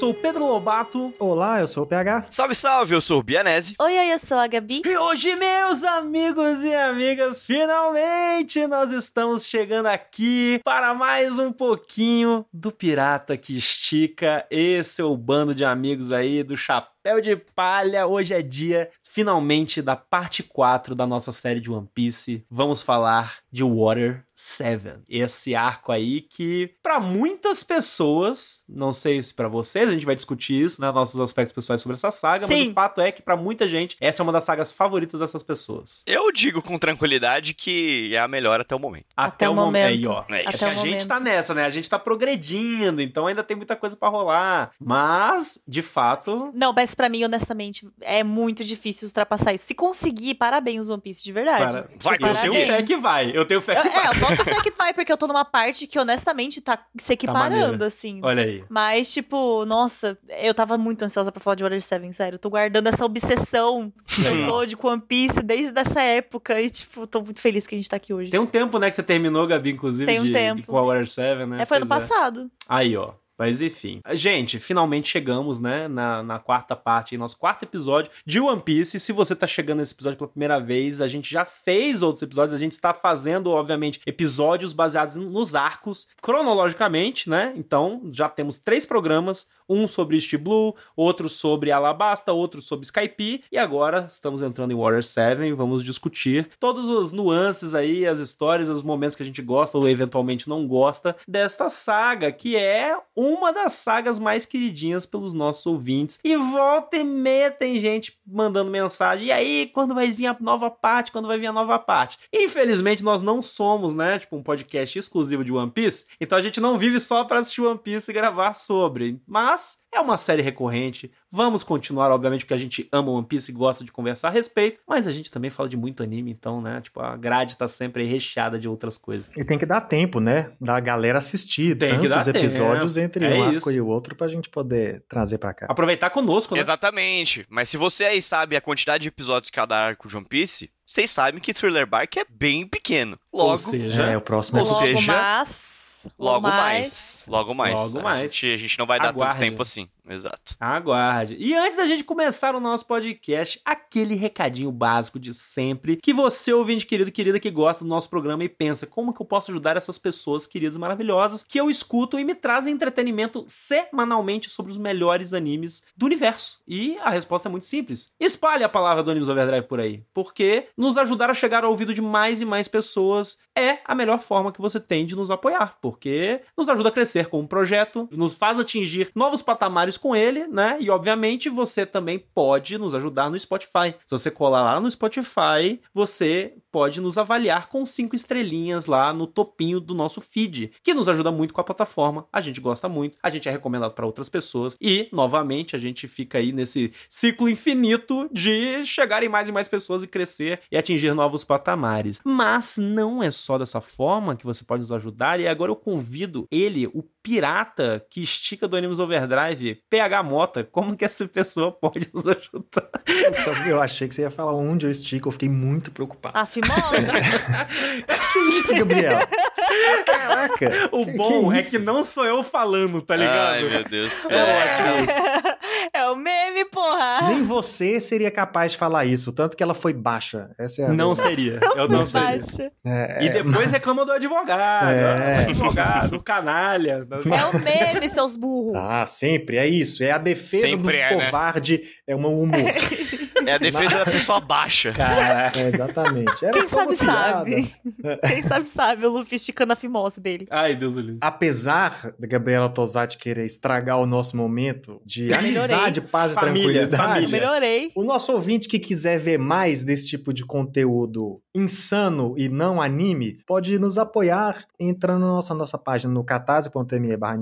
Sou o Pedro Lobato. Olá, eu sou o PH. Salve, salve, eu sou o Bianese. Oi, oi, eu sou a Gabi. E hoje, meus amigos e amigas, finalmente nós estamos chegando aqui para mais um pouquinho do Pirata que Estica. Esse é o bando de amigos aí do Chapéu de Palha. Hoje é dia, finalmente, da parte 4 da nossa série de One Piece. Vamos falar de Water 7. Esse arco aí que, para muitas pessoas, não sei se para vocês, a gente vai discutir isso, né? Nossos aspectos pessoais sobre essa saga, Sim. mas o fato é que, para muita gente, essa é uma das sagas favoritas dessas pessoas. Eu digo com tranquilidade que é a melhor até o momento. Até o momento. Aí, ó. É isso. Até a gente momento. tá nessa, né? A gente tá progredindo, então ainda tem muita coisa pra rolar. Mas, de fato, Não, mas pra mim, honestamente, é muito difícil ultrapassar isso. Se conseguir, parabéns, One Piece, de verdade. para... Vai, eu tenho fé que vai. Eu tenho fé Eu, que vai. é, eu boto fé que vai, porque eu tô numa parte que, honestamente, tá se equiparando, maneiro. assim. Olha aí. Mas, tipo, nossa, eu tava muito ansiosa pra falar de Water 7, sério. Eu tô guardando essa obsessão que eu tô de One Piece desde essa época. E, tipo, tô muito feliz que a gente tá aqui hoje. Tem um tempo, né, que você terminou, Gabi, inclusive, Tem um de, tempo. de com a Water 7, né? É, foi ano Pois passado. Aí, ó. Mas enfim. Gente, finalmente chegamos, né? Na, na quarta parte, nosso quarto episódio de One Piece. Se você tá chegando nesse episódio pela primeira vez, a gente já fez outros episódios. A gente está fazendo, obviamente, episódios baseados nos arcos, cronologicamente, né? Então, já temos três programas. Um sobre East Blue, outro sobre Alabasta, outro sobre Skype. E agora estamos entrando em Warrior 7. Vamos discutir todas as nuances aí, as histórias, os momentos que a gente gosta ou eventualmente não gosta desta saga, que é uma das sagas mais queridinhas pelos nossos ouvintes. E volta e meia tem gente mandando mensagem. E aí, quando vai vir a nova parte? Quando vai vir a nova parte? Infelizmente, nós não somos, né? Tipo, um podcast exclusivo de One Piece. Então a gente não vive só para assistir One Piece e gravar sobre. Mas é uma série recorrente. Vamos continuar, obviamente, porque a gente ama One Piece e gosta de conversar a respeito. Mas a gente também fala de muito anime, então, né? Tipo, a grade tá sempre aí recheada de outras coisas. E tem que dar tempo, né? Da galera assistir Tem que tantos dar episódios tempo. entre É um arco isso. e o outro pra gente poder trazer pra cá. Aproveitar conosco, né? Exatamente. Mas se você aí sabe a quantidade de episódios de cada arco de One Piece, vocês sabem que Thriller Bark é bem pequeno. Logo, Ou seja, É, o próximo Ou episódio. seja, logo mais. logo mais. Logo mais. Logo A mais. gente, a gente não vai dar Aguarde. tanto tempo assim. Exato. Aguarde. E antes da gente começar o nosso podcast, aquele recadinho básico de sempre, que você, ouvinte querido e querida que gosta do nosso programa e pensa, como que eu posso ajudar essas pessoas queridas e maravilhosas que eu escuto e me trazem entretenimento semanalmente sobre os melhores animes do universo? E a resposta é muito simples. Espalhe a palavra do Animes Overdrive por aí, porque nos ajudar a chegar ao ouvido de mais e mais pessoas é a melhor forma que você tem de nos apoiar, porque nos ajuda a crescer com o projeto, nos faz atingir novos patamares com ele, né? E obviamente você também pode nos ajudar no Spotify. Se você colar lá no Spotify, você pode nos avaliar com cinco estrelinhas lá no topinho do nosso feed, que nos ajuda muito com a plataforma. A gente gosta muito, a gente é recomendado para outras pessoas e, novamente, a gente fica aí nesse ciclo infinito de chegar em mais e mais pessoas e crescer e atingir novos patamares. Mas não é só dessa forma que você pode nos ajudar e agora eu convido ele, o pirata que estica do Animes Overdrive, PH Mota, como que essa pessoa pode nos ajudar? Eu achei que você ia falar onde eu estico, eu fiquei muito preocupado. A fimosa. Que isso, Gabriel? Caraca! O Que- bom que é isso? que não sou eu falando, tá ligado? Ai, meu Deus do céu. É, é o meme, porra. Nem você seria capaz de falar isso, tanto que ela foi baixa. Essa é a Não verdade. seria. Eu não seria. Baixa. É, E depois reclama do advogado. É. Advogado, do canalha. É o meme, seus burros. Ah, sempre, é isso. É a defesa Sempre do é, né? covarde, é um humor. É a defesa da pessoa baixa. Caraca. É, exatamente. Era Quem sabe sabe. Quem sabe sabe o Luffy esticando a fimose dele. Ai, Deus do livre. Apesar da Gabriela Tosati querer estragar o nosso momento de amizade, paz Família, e tranquilidade, família. Melhorei. o nosso ouvinte que quiser ver mais desse tipo de conteúdo insano e não anime, pode nos apoiar entrando na nossa, nossa página no catarse.me barra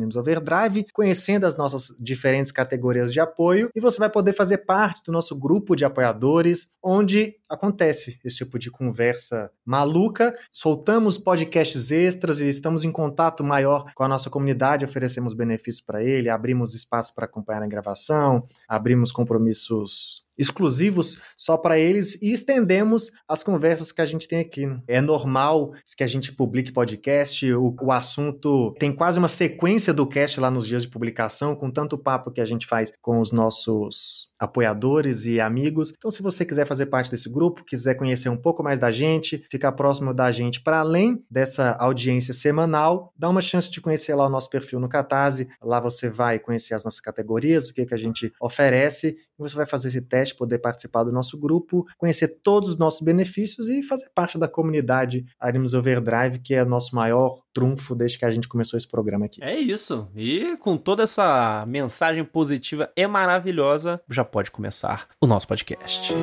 conhecendo as nossas diferentes categorias de apoio, e você vai poder fazer parte do nosso grupo de apoiadores, onde acontece esse tipo de conversa maluca. Soltamos podcasts extras e estamos em contato maior com a nossa comunidade, oferecemos benefícios para ele, abrimos espaço para acompanhar a gravação, abrimos compromissos exclusivos só para eles e estendemos as conversas que a gente tem aqui. Né? É normal que a gente publique podcast, o, o assunto tem quase uma sequência do cast lá nos dias de publicação, com tanto papo que a gente faz com os nossos apoiadores e amigos. Então, se você quiser fazer parte desse grupo, quiser conhecer um pouco mais da gente, ficar próximo da gente para além dessa audiência semanal, dá uma chance de conhecer lá o nosso perfil no Catarse. Lá você vai conhecer as nossas categorias, o que, que a gente oferece, você vai fazer esse teste, poder participar do nosso grupo, conhecer todos os nossos benefícios e fazer parte da comunidade Animes Overdrive, que é nosso maior trunfo desde que a gente começou esse programa aqui. É isso. E com toda essa mensagem positiva e maravilhosa, já pode começar o nosso podcast.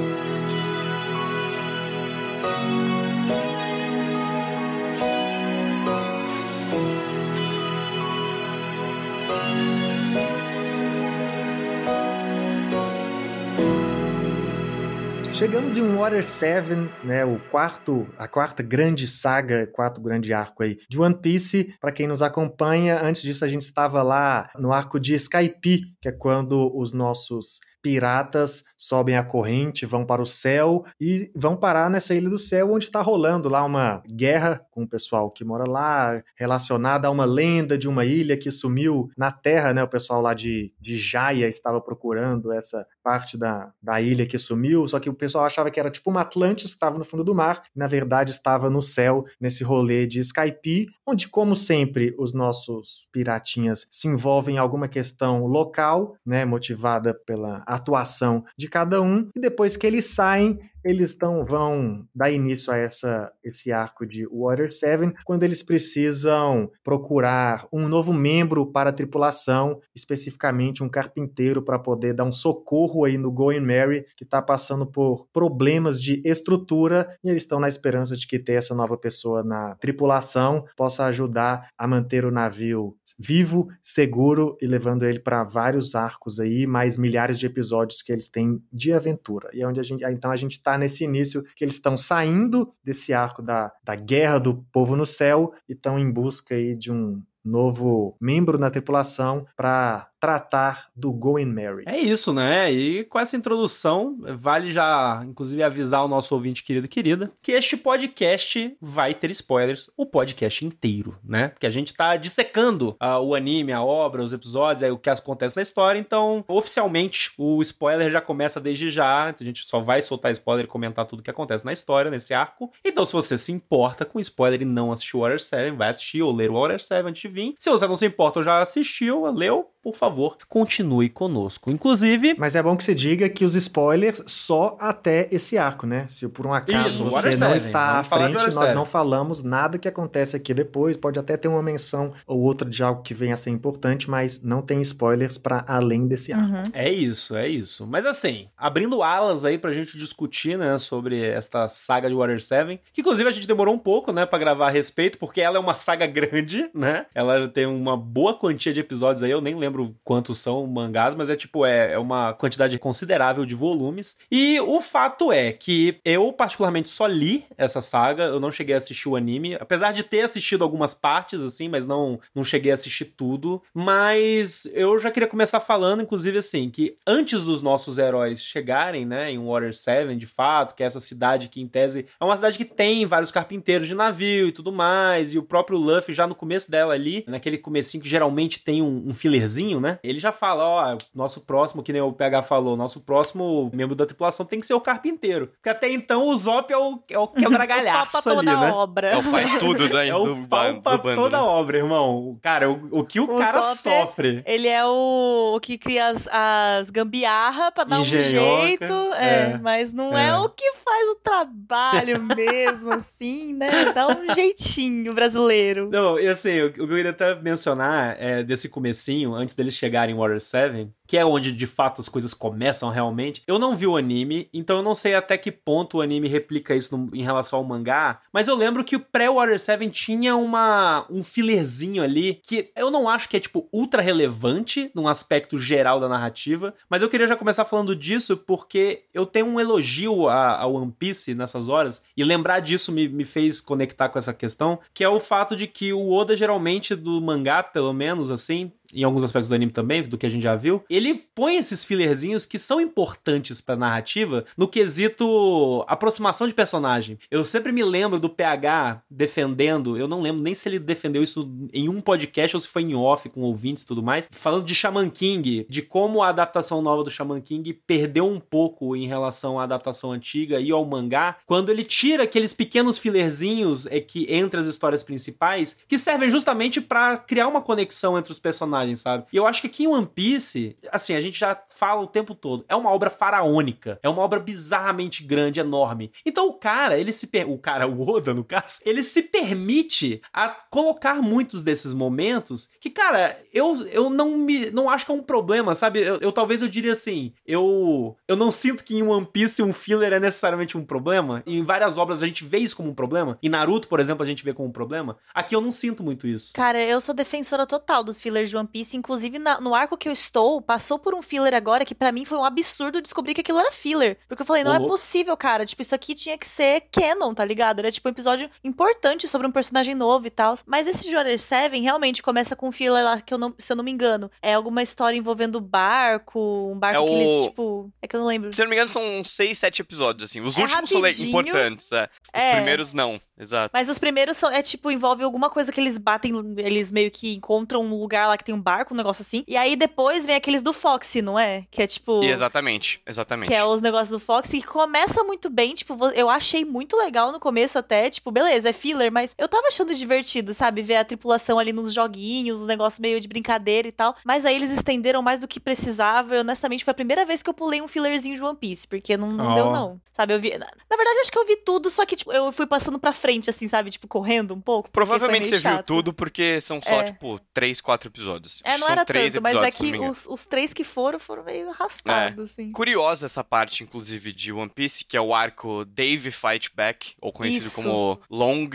Chegamos em Water 7, né, o quarto, a quarta grande saga, quarto grande arco aí de One Piece. Para quem nos acompanha, antes disso a gente estava lá no arco de Skype, que é quando os nossos piratas sobem a corrente, vão para o céu e vão parar nessa ilha do céu onde está rolando lá uma guerra com o pessoal que mora lá, relacionada a uma lenda de uma ilha que sumiu na Terra, né? O pessoal lá de, de Jaya estava procurando essa parte da, da ilha que sumiu, só que o pessoal achava que era tipo uma Atlantis, estava no fundo do mar, e na verdade estava no céu, nesse rolê de Skype, onde, como sempre, os nossos piratinhas se envolvem em alguma questão local, né? Motivada pela atuação de cada um, e depois que eles saem, eles tão, vão dar início a essa, esse arco de Water 7 quando eles precisam procurar um novo membro para a tripulação, especificamente um carpinteiro para poder dar um socorro aí no Going Mary, que está passando por problemas de estrutura e eles estão na esperança de que ter essa nova pessoa na tripulação possa ajudar a manter o navio vivo, seguro e levando ele para vários arcos aí, mais milhares de episódios que eles têm de aventura. E é onde a gente, então a gente está nesse início que eles estão saindo desse arco da, da guerra do povo no céu e estão em busca aí de um novo membro na tripulação para tratar do Going Mary. É isso, né? E com essa introdução, vale já, inclusive, avisar o nosso ouvinte querido e querida que este podcast vai ter spoilers, o podcast inteiro, né? Porque a gente tá dissecando uh, o anime, a obra, os episódios, aí o que acontece na história, então, oficialmente, o spoiler já começa desde já, a gente só vai soltar spoiler e comentar tudo que acontece na história, nesse arco. Então, se você se importa com spoiler e não assistiu Water 7, vai assistir ou ler o Water 7 antes de vir. Se você não se importa ou já assistiu, leu, por favor, continue conosco. Inclusive. Mas é bom que você diga que os spoilers só até esse arco, né? Se por um acaso Isso, você não está à frente, nós não falamos nada que acontece aqui depois. Pode até ter uma menção ou outra de algo que venha a ser importante, mas não tem spoilers para além desse arco. Uhum. É isso, é isso. Mas assim, abrindo alas aí pra gente discutir, né, sobre esta saga de Water 7, que inclusive a gente demorou um pouco, né, para gravar a respeito, porque ela é uma saga grande, né? Ela tem uma boa quantia de episódios aí, eu nem lembro lembro quantos são mangás, mas é tipo, é, é uma quantidade considerável de volumes. E o fato é que eu, particularmente, só li essa saga, eu não cheguei a assistir o anime, apesar de ter assistido algumas partes, assim, mas não, não cheguei a assistir tudo. Mas eu já queria começar falando, inclusive, assim, que antes dos nossos heróis chegarem, né, em Water 7, de fato, que é essa cidade que, em tese, é uma cidade que tem vários carpinteiros de navio e tudo mais, e o próprio Luffy já no começo dela ali, naquele comecinho que geralmente tem um, um fillerzinho né? Ele já fala, ó, nosso próximo, que nem o PH falou, nosso próximo membro da tripulação tem que ser o carpinteiro. Porque até então o Zop é o, é o quebra-galhaço o ali, né? obra. É o faz tudo da, é o do, pau do pra bando, toda né? obra, irmão. Cara, o, o que o, o cara Zop, sofre. Ele é o, o que cria as, as gambiarra pra dar Engenhoca, um jeito, é, é, mas não é. é o que faz o trabalho mesmo, assim, né? Dá um jeitinho brasileiro. Não, e assim, o, o que eu queria até mencionar é desse comecinho, antes deles chegarem em Water 7, que é onde de fato as coisas começam realmente. Eu não vi o anime, então eu não sei até que ponto o anime replica isso no, em relação ao mangá, mas eu lembro que o pré-Water 7 tinha uma, um filerzinho ali que eu não acho que é tipo ultra relevante num aspecto geral da narrativa, mas eu queria já começar falando disso porque eu tenho um elogio a, a One Piece nessas horas e lembrar disso me, me fez conectar com essa questão, que é o fato de que o Oda geralmente do mangá, pelo menos assim, em alguns aspectos do anime também, do que a gente já viu, ele põe esses fillerzinhos que são importantes pra narrativa no quesito aproximação de personagem. Eu sempre me lembro do PH defendendo, eu não lembro nem se ele defendeu isso em um podcast ou se foi em off com ouvintes e tudo mais, falando de Shaman King, de como a adaptação nova do Shaman King perdeu um pouco em relação à adaptação antiga e ao mangá, quando ele tira aqueles pequenos fillerzinhos é que entre as histórias principais, que servem justamente para criar uma conexão entre os personagens, sabe? E eu acho que aqui em One Piece, assim, a gente já fala o tempo todo, é uma obra faraônica, é uma obra bizarramente grande, enorme. Então o cara, ele se per... o cara, o Oda no caso, ele se permite a colocar muitos desses momentos que, cara, eu, eu não me não acho que é um problema, sabe? Eu, eu talvez eu diria assim, eu eu não sinto que em One Piece um filler é necessariamente um problema. Em várias obras a gente vê isso como um problema. Em Naruto, por exemplo, a gente vê como um problema. Aqui eu não sinto muito isso. Cara, eu sou defensora total dos fillers de One Piece, inclusive na, no arco que eu estou, passou por um filler agora que para mim foi um absurdo descobrir que aquilo era filler. Porque eu falei, não é possível, cara. Tipo, isso aqui tinha que ser canon, tá ligado? Era tipo um episódio importante sobre um personagem novo e tal. Mas esse Order 7 realmente começa com um filler lá que eu não, se eu não me engano, é alguma história envolvendo barco, um barco é que o... eles, tipo. É que eu não lembro. Se eu não me engano, são seis, sete episódios, assim. Os é últimos rapidinho. são importantes, é. Os é. primeiros não, exato. Mas os primeiros são, é tipo, envolve alguma coisa que eles batem, eles meio que encontram um lugar lá que tem um barco, um negócio assim. E aí depois vem aqueles do Fox, não é? Que é tipo. Exatamente, exatamente. Que é os negócios do Fox, e começa muito bem, tipo, eu achei muito legal no começo até, tipo, beleza, é filler, mas eu tava achando divertido, sabe? Ver a tripulação ali nos joguinhos, os negócios meio de brincadeira e tal. Mas aí eles estenderam mais do que precisava. E honestamente, foi a primeira vez que eu pulei um fillerzinho de One Piece, porque não, não oh. deu, não. Sabe, eu vi. Na, na, verdade, acho que eu vi tudo, só que, tipo, eu fui passando pra frente, assim, sabe? Tipo, correndo um pouco. Provavelmente você chato. viu tudo, porque são só, é. tipo, três, quatro episódios. É, não são era tanto, mas é que os, os, três que foram, foram meio arrastados, é. assim. Curiosa essa parte, inclusive, de One Piece, que é o arco Dave Fight Back, ou conhecido Isso. como Long.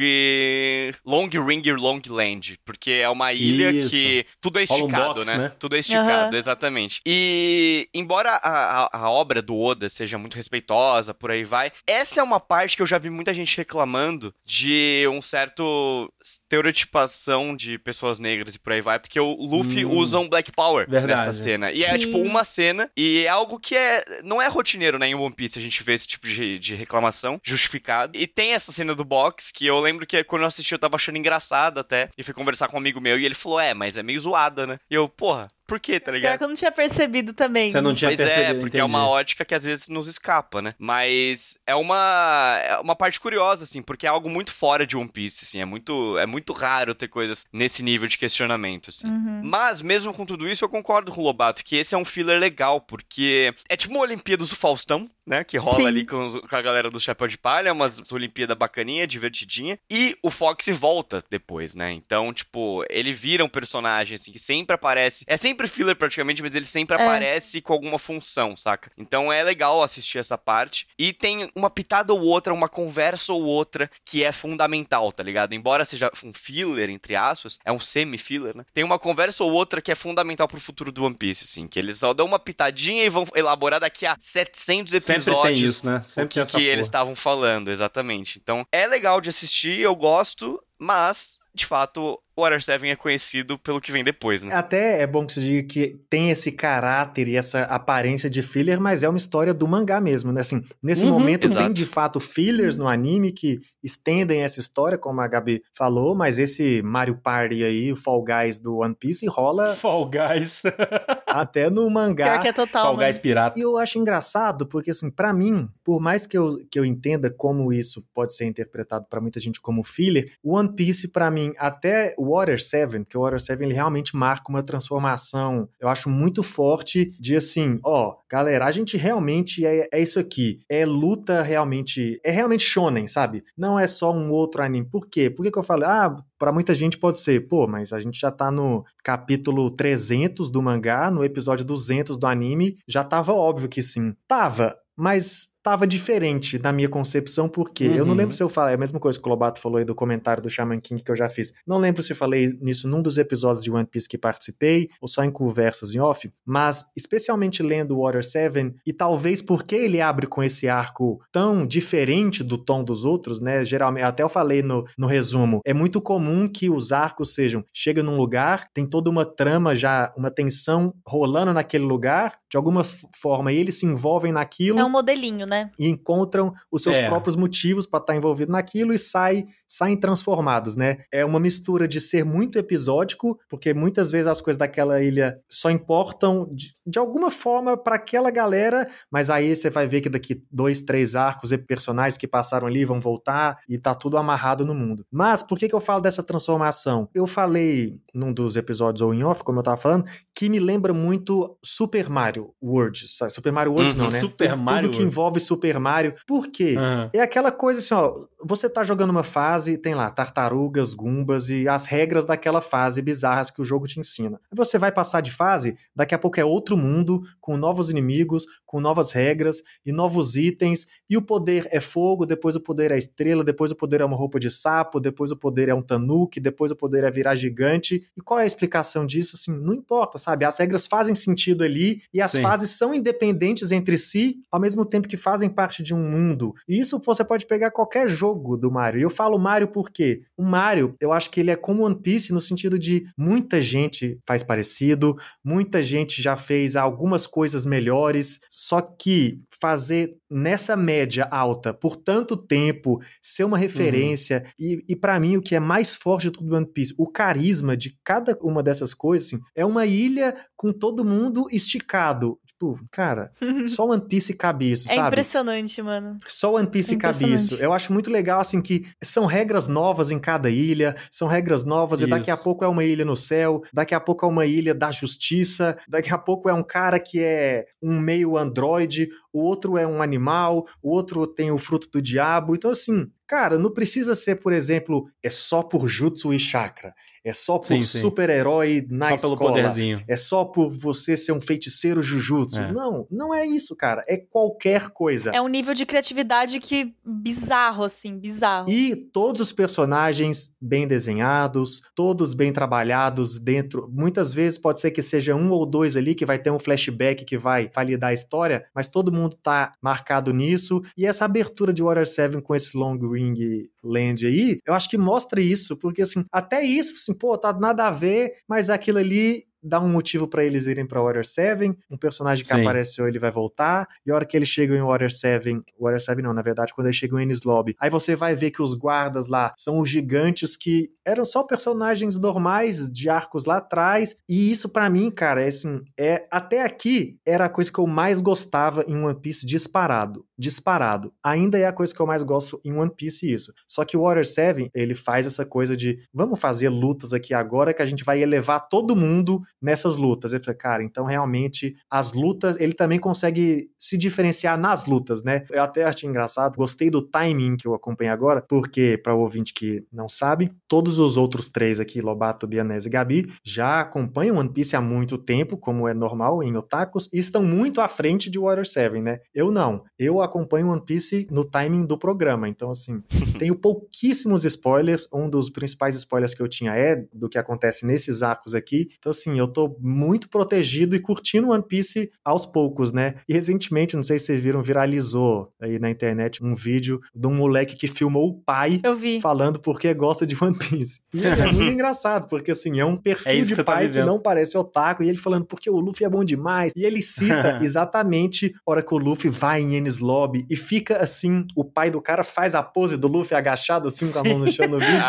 Long Ring Long Land. Porque é uma ilha Isso. que tudo é esticado, box, né? né? Tudo é esticado, uhum. exatamente. E embora a, a, a, obra do Oda seja muito respeitosa, por aí vai, essa é uma parte que eu já vi muita gente reclamando de um certo estereotipação de pessoas negras e por aí vai, porque o Luffy hum. usa um Black Power Verdade. nessa cena. E é, Sim. é tipo uma cena, e é algo que é não é rotineiro, né, em One Piece a gente vê esse tipo de, de reclamação justificado. E tem essa cena do box que eu lembro que quando eu assisti eu tava achando engraçada até, e fui conversar com um amigo meu e ele falou: "É, mas é meio zoada, né?" E eu, porra, por quê, tá ligado? Pior que eu não tinha percebido também. Você não tinha pois é, percebido, é, porque entendi. é uma ótica que às vezes nos escapa, né? Mas é uma, é uma parte curiosa, assim, porque é algo muito fora de One Piece, assim, é muito, é muito raro ter coisas nesse nível de questionamento, assim. Uhum. Mas, mesmo com tudo isso, eu concordo com o Lobato que esse é um filler legal, porque é tipo uma Olimpíadas do Faustão, né? Que rola Sim. ali com, os, com, a galera do Chapéu de Palha, umas Olimpíada bacaninha, divertidinha. E o Fox volta depois, né? Então, tipo, ele vira um personagem, assim, que sempre aparece. É sempre filler praticamente, mas ele sempre é. aparece com alguma função, saca? Então é legal assistir essa parte. E tem uma pitada ou outra, uma conversa ou outra que é fundamental, tá ligado? Embora seja um filler, entre aspas, é um semi-filler, né? Tem uma conversa ou outra que é fundamental pro futuro do One Piece, assim, que eles só dão uma pitadinha e vão elaborar daqui a 700 episódios Sempre tem isso, né? Sempre o que, que eles estavam falando, exatamente. Então, é legal de assistir, eu gosto, mas, de fato, o Water 7 é conhecido pelo que vem depois, né? Até é bom que você diga que tem esse caráter e essa aparência de filler, mas é uma história do mangá mesmo, né? Assim, nesse uhum, momento exato. tem de fato fillers no anime que estendem essa história, como a Gabi falou, mas esse Mario Party aí, o Fall Guys do One Piece, rola. Fall Guys. até no mangá. Pior que é total. Fall Guys pirata. E eu acho engraçado, porque assim, para mim, por mais que eu, que eu entenda como isso pode ser interpretado para muita gente como filler, o One Piece, para mim, até o Water 7, que o Water 7 ele realmente marca uma transformação, eu acho muito forte de assim, ó, galera, a gente realmente é, é isso aqui, é luta realmente, é realmente shonen, sabe? Não é só um outro anime. Por quê? Por que, que eu falei, ah, para muita gente pode ser, pô, mas a gente já tá no capítulo 300 do mangá, no episódio 200 do anime, já tava óbvio que sim. Tava, mas tava diferente na minha concepção, porque uhum. eu não lembro uhum. se eu falei, é a mesma coisa que o Lobato falou aí do comentário do Shaman King que eu já fiz. Não lembro se falei nisso num dos episódios de One Piece que participei, ou só em conversas em off, mas especialmente lendo Water 7, e talvez porque ele abre com esse arco tão diferente do tom dos outros, né? Geralmente, até eu falei no, no resumo, é muito comum que os arcos sejam, chega num lugar, tem toda uma trama já, uma tensão rolando naquele lugar, de alguma forma, e eles se envolvem naquilo. É um modelinho, né? E encontram os seus é. próprios motivos para estar tá envolvido naquilo e sai, saem transformados, né? É uma mistura de ser muito episódico, porque muitas vezes as coisas daquela ilha só importam de, de alguma forma para aquela galera, mas aí você vai ver que daqui dois, três arcos e personagens que passaram ali vão voltar e tá tudo amarrado no mundo. Mas por que, que eu falo dessa transformação? Eu falei num dos episódios ou em off, como eu tava falando, que me lembra muito Super Mario World. Super Mario World uhum. não, né? Super Mario tudo que envolve Super Mario. Por quê? Uhum. É aquela coisa assim, ó, você tá jogando uma fase, tem lá tartarugas, gumbas e as regras daquela fase bizarras que o jogo te ensina. Você vai passar de fase, daqui a pouco é outro mundo, com novos inimigos, com novas regras e novos itens, e o poder é fogo, depois o poder é estrela, depois o poder é uma roupa de sapo, depois o poder é um tanuki, depois o poder é virar gigante. E qual é a explicação disso? Assim, não importa, sabe? As regras fazem sentido ali e as Sim. fases são independentes entre si, ao mesmo tempo que fazem parte de um mundo. E isso você pode pegar qualquer jogo do Mario. E eu falo Mario porque o Mario, eu acho que ele é como One Piece no sentido de muita gente faz parecido, muita gente já fez algumas coisas melhores, só que fazer nessa média alta por tanto tempo, ser uma referência, uhum. e, e para mim o que é mais forte de tudo do One Piece, o carisma de cada uma dessas coisas, assim, é uma ilha com todo mundo esticado. Tipo, cara, só One Piece cabe isso, é sabe? É impressionante, mano. Só One Piece é cabe isso. Eu acho muito legal, assim, que são regras novas em cada ilha, são regras novas, isso. e daqui a pouco é uma ilha no céu, daqui a pouco é uma ilha da justiça, daqui a pouco é um cara que é um meio androide, o outro é um animal, o outro tem o fruto do diabo. Então, assim, cara, não precisa ser, por exemplo, é só por jutsu e chakra. É só por super-herói na só escola. Pelo poderzinho. É só por você ser um feiticeiro jujutsu. É. Não, não é isso, cara. É qualquer coisa. É um nível de criatividade que bizarro, assim, bizarro. E todos os personagens bem desenhados, todos bem trabalhados dentro. Muitas vezes pode ser que seja um ou dois ali que vai ter um flashback que vai validar a história, mas todo mundo tá marcado nisso. E essa abertura de Water 7 com esse Long Ring Land aí, eu acho que mostra isso, porque assim, até isso, assim, pô, tá nada a ver, mas aquilo ali dá um motivo para eles irem para Water 7, um personagem que Sim. apareceu ele vai voltar, e a hora que eles chegam em Water 7, Water 7 não, na verdade, quando eles chegam em Ennis Lobby, aí você vai ver que os guardas lá são os gigantes que eram só personagens normais de arcos lá atrás, e isso para mim, cara, é assim, é até aqui era a coisa que eu mais gostava em One Piece disparado, disparado. Ainda é a coisa que eu mais gosto em One Piece isso. Só que o Water 7, ele faz essa coisa de vamos fazer lutas aqui agora que a gente vai elevar todo mundo nessas lutas. Eu falei, cara, então realmente as lutas, ele também consegue se diferenciar nas lutas, né? Eu até achei engraçado, gostei do timing que eu acompanhei agora, porque, para o ouvinte que não sabe, todos os outros três aqui, Lobato, Bianese e Gabi, já acompanham One Piece há muito tempo, como é normal em otakus, e estão muito à frente de Water 7, né? Eu não. Eu acompanho One Piece no timing do programa, então assim, tenho pouquíssimos spoilers. Um dos principais spoilers que eu tinha é do que acontece nesses arcos aqui. Então assim, eu tô muito protegido e curtindo One Piece aos poucos, né? E recentemente, não sei se vocês viram, viralizou aí na internet um vídeo de um moleque que filmou o pai falando porque gosta de One Piece. E é muito engraçado, porque assim, é um perfil é de que tá pai tá que não parece otaku, e ele falando porque o Luffy é bom demais. E ele cita exatamente a hora que o Luffy vai em Ennis Lobby e fica assim, o pai do cara faz a pose do Luffy agachado assim com a mão no chão no vídeo.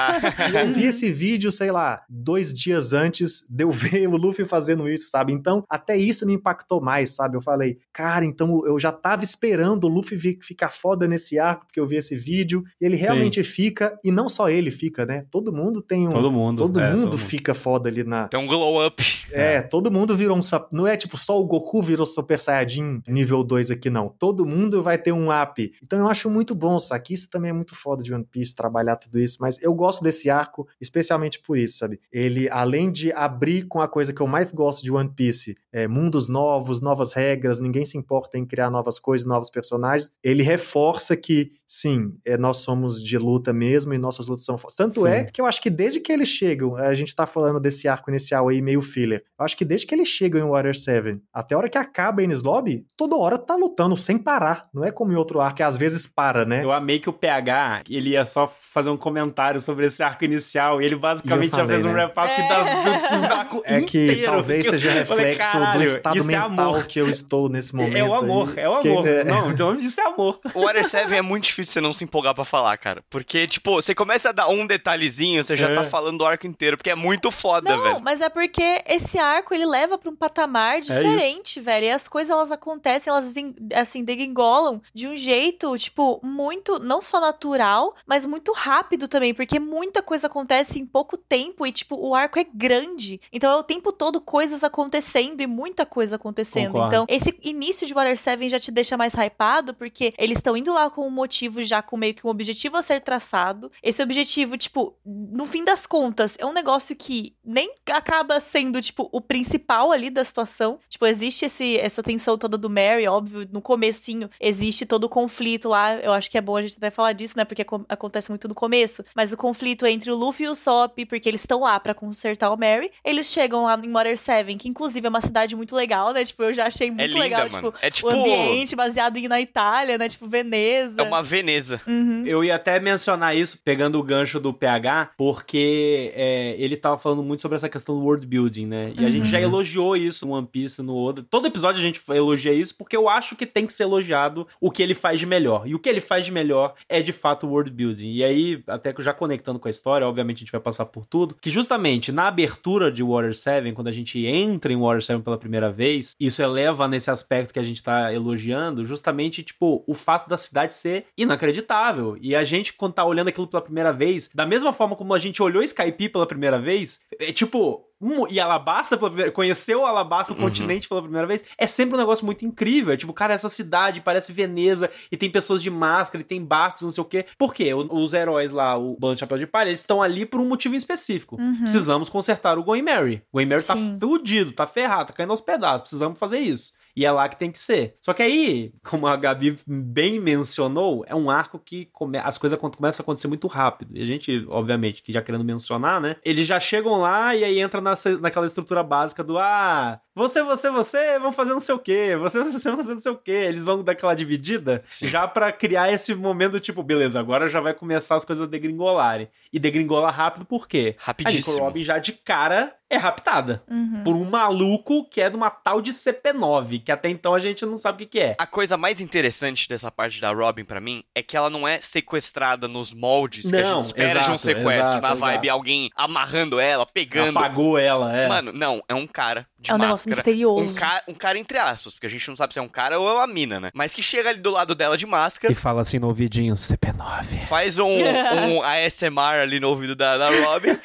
e eu vi esse vídeo, sei lá, dois dias antes de eu ver o Luffy fazendo isso, sabe? Então, até isso me impactou mais, sabe? Eu falei, cara, então eu já tava esperando o Luffy ficar foda nesse arco, porque eu vi esse vídeo, e ele realmente Sim. fica, e não só ele fica, né? Todo mundo tem um. Todo mundo. Todo é, mundo todo fica mundo. foda ali na. Tem um glow up. É, é, todo mundo virou um. Não é tipo só o Goku virou Super Saiyajin nível 2 aqui, não. Todo mundo vai ter um up. Então eu acho muito bom, sabe? Isso também é muito foda de One Piece, trabalhar tudo isso, mas eu gosto desse arco, especialmente por isso, sabe? Ele, além de abrir com a coisa coisa que eu mais gosto de One Piece. É, mundos novos, novas regras, ninguém se importa em criar novas coisas, novos personagens. Ele reforça que, sim, é, nós somos de luta mesmo e nossas lutas são fortes. Tanto sim. é que eu acho que desde que eles chegam, a gente tá falando desse arco inicial aí, meio filler. Eu acho que desde que eles chegam em Water 7, até a hora que acaba Enes Lobby, toda hora tá lutando sem parar. Não é como em outro arco que às vezes para, né? Eu amei que o PH, ele ia só fazer um comentário sobre esse arco inicial e ele basicamente falei, já fez um né? wrap-up é. do, do arco É que inteiro, talvez seja reflexo falei, do estado é mental é que eu estou nesse momento. É o amor, aí. é o amor. Que... Não, então isso é amor. O Water 7 é muito difícil você não se empolgar pra falar, cara. Porque, tipo, você começa a dar um detalhezinho, você já é. tá falando do arco inteiro, porque é muito foda, não, velho. Não, mas é porque esse arco, ele leva pra um patamar é diferente, é velho. E as coisas, elas acontecem, elas, assim, degringolam de um jeito, tipo, muito, não só natural, mas muito rápido também, porque muita coisa acontece em pouco tempo e, tipo, o arco é grande. Então é o tempo todo coisas acontecendo e muita coisa acontecendo. Concordo. Então, esse início de Water 7 já te deixa mais hypado, porque eles estão indo lá com um motivo já com meio que um objetivo a ser traçado. Esse objetivo, tipo, no fim das contas, é um negócio que nem acaba sendo, tipo, o principal ali da situação. Tipo, existe esse, essa tensão toda do Mary, óbvio, no comecinho existe todo o conflito lá. Eu acho que é bom a gente até falar disso, né? Porque acontece muito no começo. Mas o conflito entre o Luffy e o Sop, porque eles estão lá para consertar o Mary. Eles chegam lá em Water 7, que inclusive é uma cidade muito legal, né? Tipo, eu já achei é muito é linda, legal, tipo, é tipo, o ambiente baseado na Itália, né? Tipo, Veneza. É uma Veneza. Uhum. Eu ia até mencionar isso, pegando o gancho do PH, porque é, ele tava falando muito sobre essa questão do world building, né? E uhum. a gente já uhum. elogiou isso no One Piece, no Oda. Todo episódio a gente elogia isso, porque eu acho que tem que ser elogiado o que ele faz de melhor. E o que ele faz de melhor é de fato o world building. E aí, até que já conectando com a história, obviamente a gente vai passar por tudo, que justamente na abertura de Water 7, quando a gente entra em Water 7 pela primeira vez, isso eleva nesse aspecto que a gente tá elogiando, justamente, tipo, o fato da cidade ser inacreditável. E a gente, quando tá olhando aquilo pela primeira vez, da mesma forma como a gente olhou Skype pela primeira vez, é tipo, e Alabasta pela primeira, conheceu Alabasta, o uhum. continente pela primeira vez, é sempre um negócio muito incrível. É tipo, cara, essa cidade parece Veneza e tem pessoas de máscara e tem barcos, não sei o quê. Por quê? Os heróis lá, o Bando de Chapéu de Palha, eles estão ali por um motivo específico. Uhum. Precisamos consertar o Going Mary. O Going Mary tá Sim. tá fudido, tá ferrado, tá caindo aos pedaços. Precisamos fazer isso. E é lá que tem que ser. Só que aí, como a Gabi bem mencionou, é um arco que come... as coisas começam a acontecer muito rápido. E a gente, obviamente, que já querendo mencionar, né? Eles já chegam lá e aí entra nessa, naquela estrutura básica do ah, você, você, você, vão fazer não sei o quê, você, você, vão fazer não sei o quê. Eles vão dar aquela dividida Sim. já para criar esse momento tipo, beleza, agora já vai começar as coisas a degringolarem. E degringola rápido por quê? Rapidíssimo. A Robin já de cara é raptada uhum. por um maluco que é de uma tal de CP9, que até então a gente não sabe o que, que é. A coisa mais interessante dessa parte da Robin para mim é que ela não é sequestrada nos moldes não, que a gente espera exato, de um sequestro, exato, na vibe exato. alguém amarrando ela, pegando. Apagou ela, é. Mano, não, é um cara é um máscara. negócio misterioso. Um, ca um cara entre aspas, porque a gente não sabe se é um cara ou é uma mina, né? Mas que chega ali do lado dela de máscara. E fala assim no ouvidinho, CP9. Faz um, um ASMR ali no ouvido da, da Robin.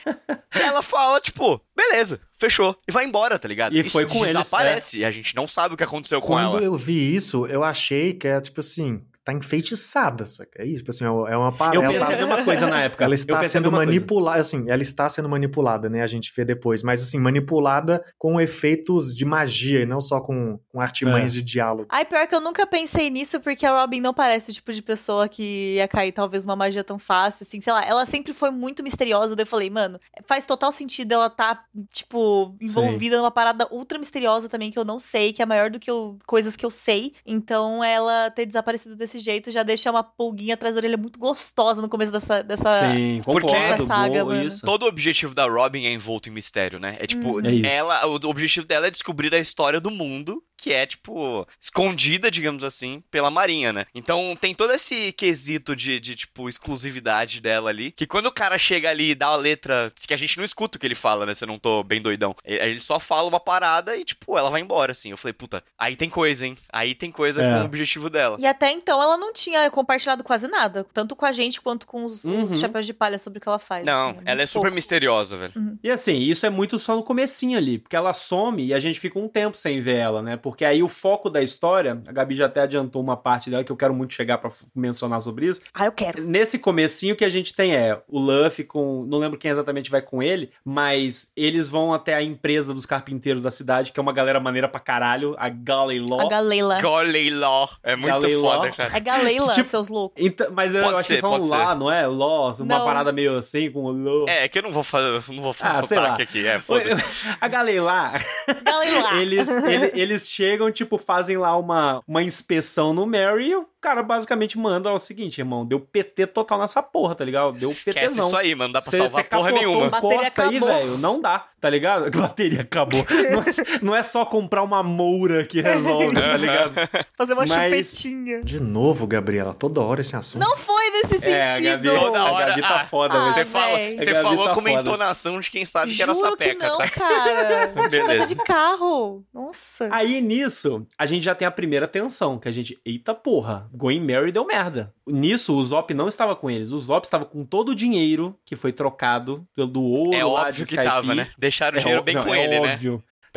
e ela fala, tipo, beleza, fechou. E vai embora, tá ligado? E isso foi com desaparece, eles. Desaparece. É. E a gente não sabe o que aconteceu Quando com ela. Quando eu vi isso, eu achei que é tipo assim, tá enfeitiçada, saca? É isso, tipo assim, é uma parada. Eu pensei tá, uma coisa na época. Ela está sendo manipulada, assim, ela está sendo manipulada, né? A gente vê depois, mas assim, manipulada com efeitos de magia e não só com, com artimanhas é. de diálogo. Ai, pior que eu nunca pensei nisso, porque a Robin não parece o tipo de pessoa que ia cair talvez uma magia tão fácil, assim, sei lá, ela sempre foi muito misteriosa, daí eu falei, mano, faz total sentido ela tá, tipo, envolvida Sim. numa parada ultra misteriosa também, que eu não sei, que é maior do que eu, coisas que eu sei, então ela ter desaparecido desse desse jeito já deixa uma pulguinha atrás da orelha muito gostosa no começo dessa, dessa, Sim, concordo, dessa saga, boa, mano. Isso. Todo o objetivo da Robin é envolto em mistério, né? É tipo, hum. é ela, o objetivo dela é descobrir a história do mundo que é, tipo, escondida, digamos assim, pela Marinha, né? Então tem todo esse quesito de, de, tipo, exclusividade dela ali, que quando o cara chega ali e dá a letra, que a gente não escuta o que ele fala, né? Se eu não tô bem doidão. Ele só fala uma parada e, tipo, ela vai embora, assim. Eu falei, puta, aí tem coisa, hein? Aí tem coisa é. com o objetivo dela. E até então ela não tinha compartilhado quase nada, tanto com a gente quanto com os, uhum. os chapéus de palha sobre o que ela faz. Não, assim, é ela é super misteriosa, velho. Uhum. E assim, isso é muito só no comecinho ali, porque ela some e a gente fica um tempo sem ver ela, né? Porque aí o foco da história, a Gabi já até adiantou uma parte dela que eu quero muito chegar para mencionar sobre isso. Ah, eu quero. Nesse comecinho que a gente tem é o Luffy com, não lembro quem exatamente vai com ele, mas eles vão até a empresa dos carpinteiros da cidade, que é uma galera maneira pra caralho, a Galley Law. A Galeila. Galley Law. É muito Galley foda, cara. É Galeila, Tipo- seus loucos. Então, mas eu, eu acho que ser, eles falam pode lá, ser. não é? Law, uma Não. parada meio assim, com o Law. É, que eu não vou fazer, não vou fazer Ah, sotaque aqui. É, foda-se. A Galley lá, Galeila. eles, ele- eles chegam, tipo, fazem lá uma, uma inspeção no Mary e o cara basicamente manda o seguinte, irmão, deu PT total nessa porra, tá ligado? Deu Esquece PTzão. isso aí, mano. Não dá pra Cê- salvar cê porra nenhuma. um Bateria Corsa aí, acabou. velho, não dá, tá ligado? A bateria acabou. Não é, não é só comprar uma moura que resolve, tá ligado? Fazer uma Mas- chupetinha. De novo, Gabriela, toda hora esse assunto. Não foi nesse É, a sentido. Gabi, Toda a hora- Gabi tá ah, foda, ah, velho. Você fala, A você falou tá com uma foda. entonação de quem sabe que era Juro sapeca, que não, tá? cara. Beleza. de carro. Nossa. Aí nisso, a gente já tem a primeira tensão, que a gente, eita porra, Going Mary deu merda. Nisso, o Zop não estava com eles. O Zop estava com todo o dinheiro que foi trocado pelo do ouro É lá óbvio de que Skype. tava, né? Deixaram o É dinheiro bem não, com é ele, né?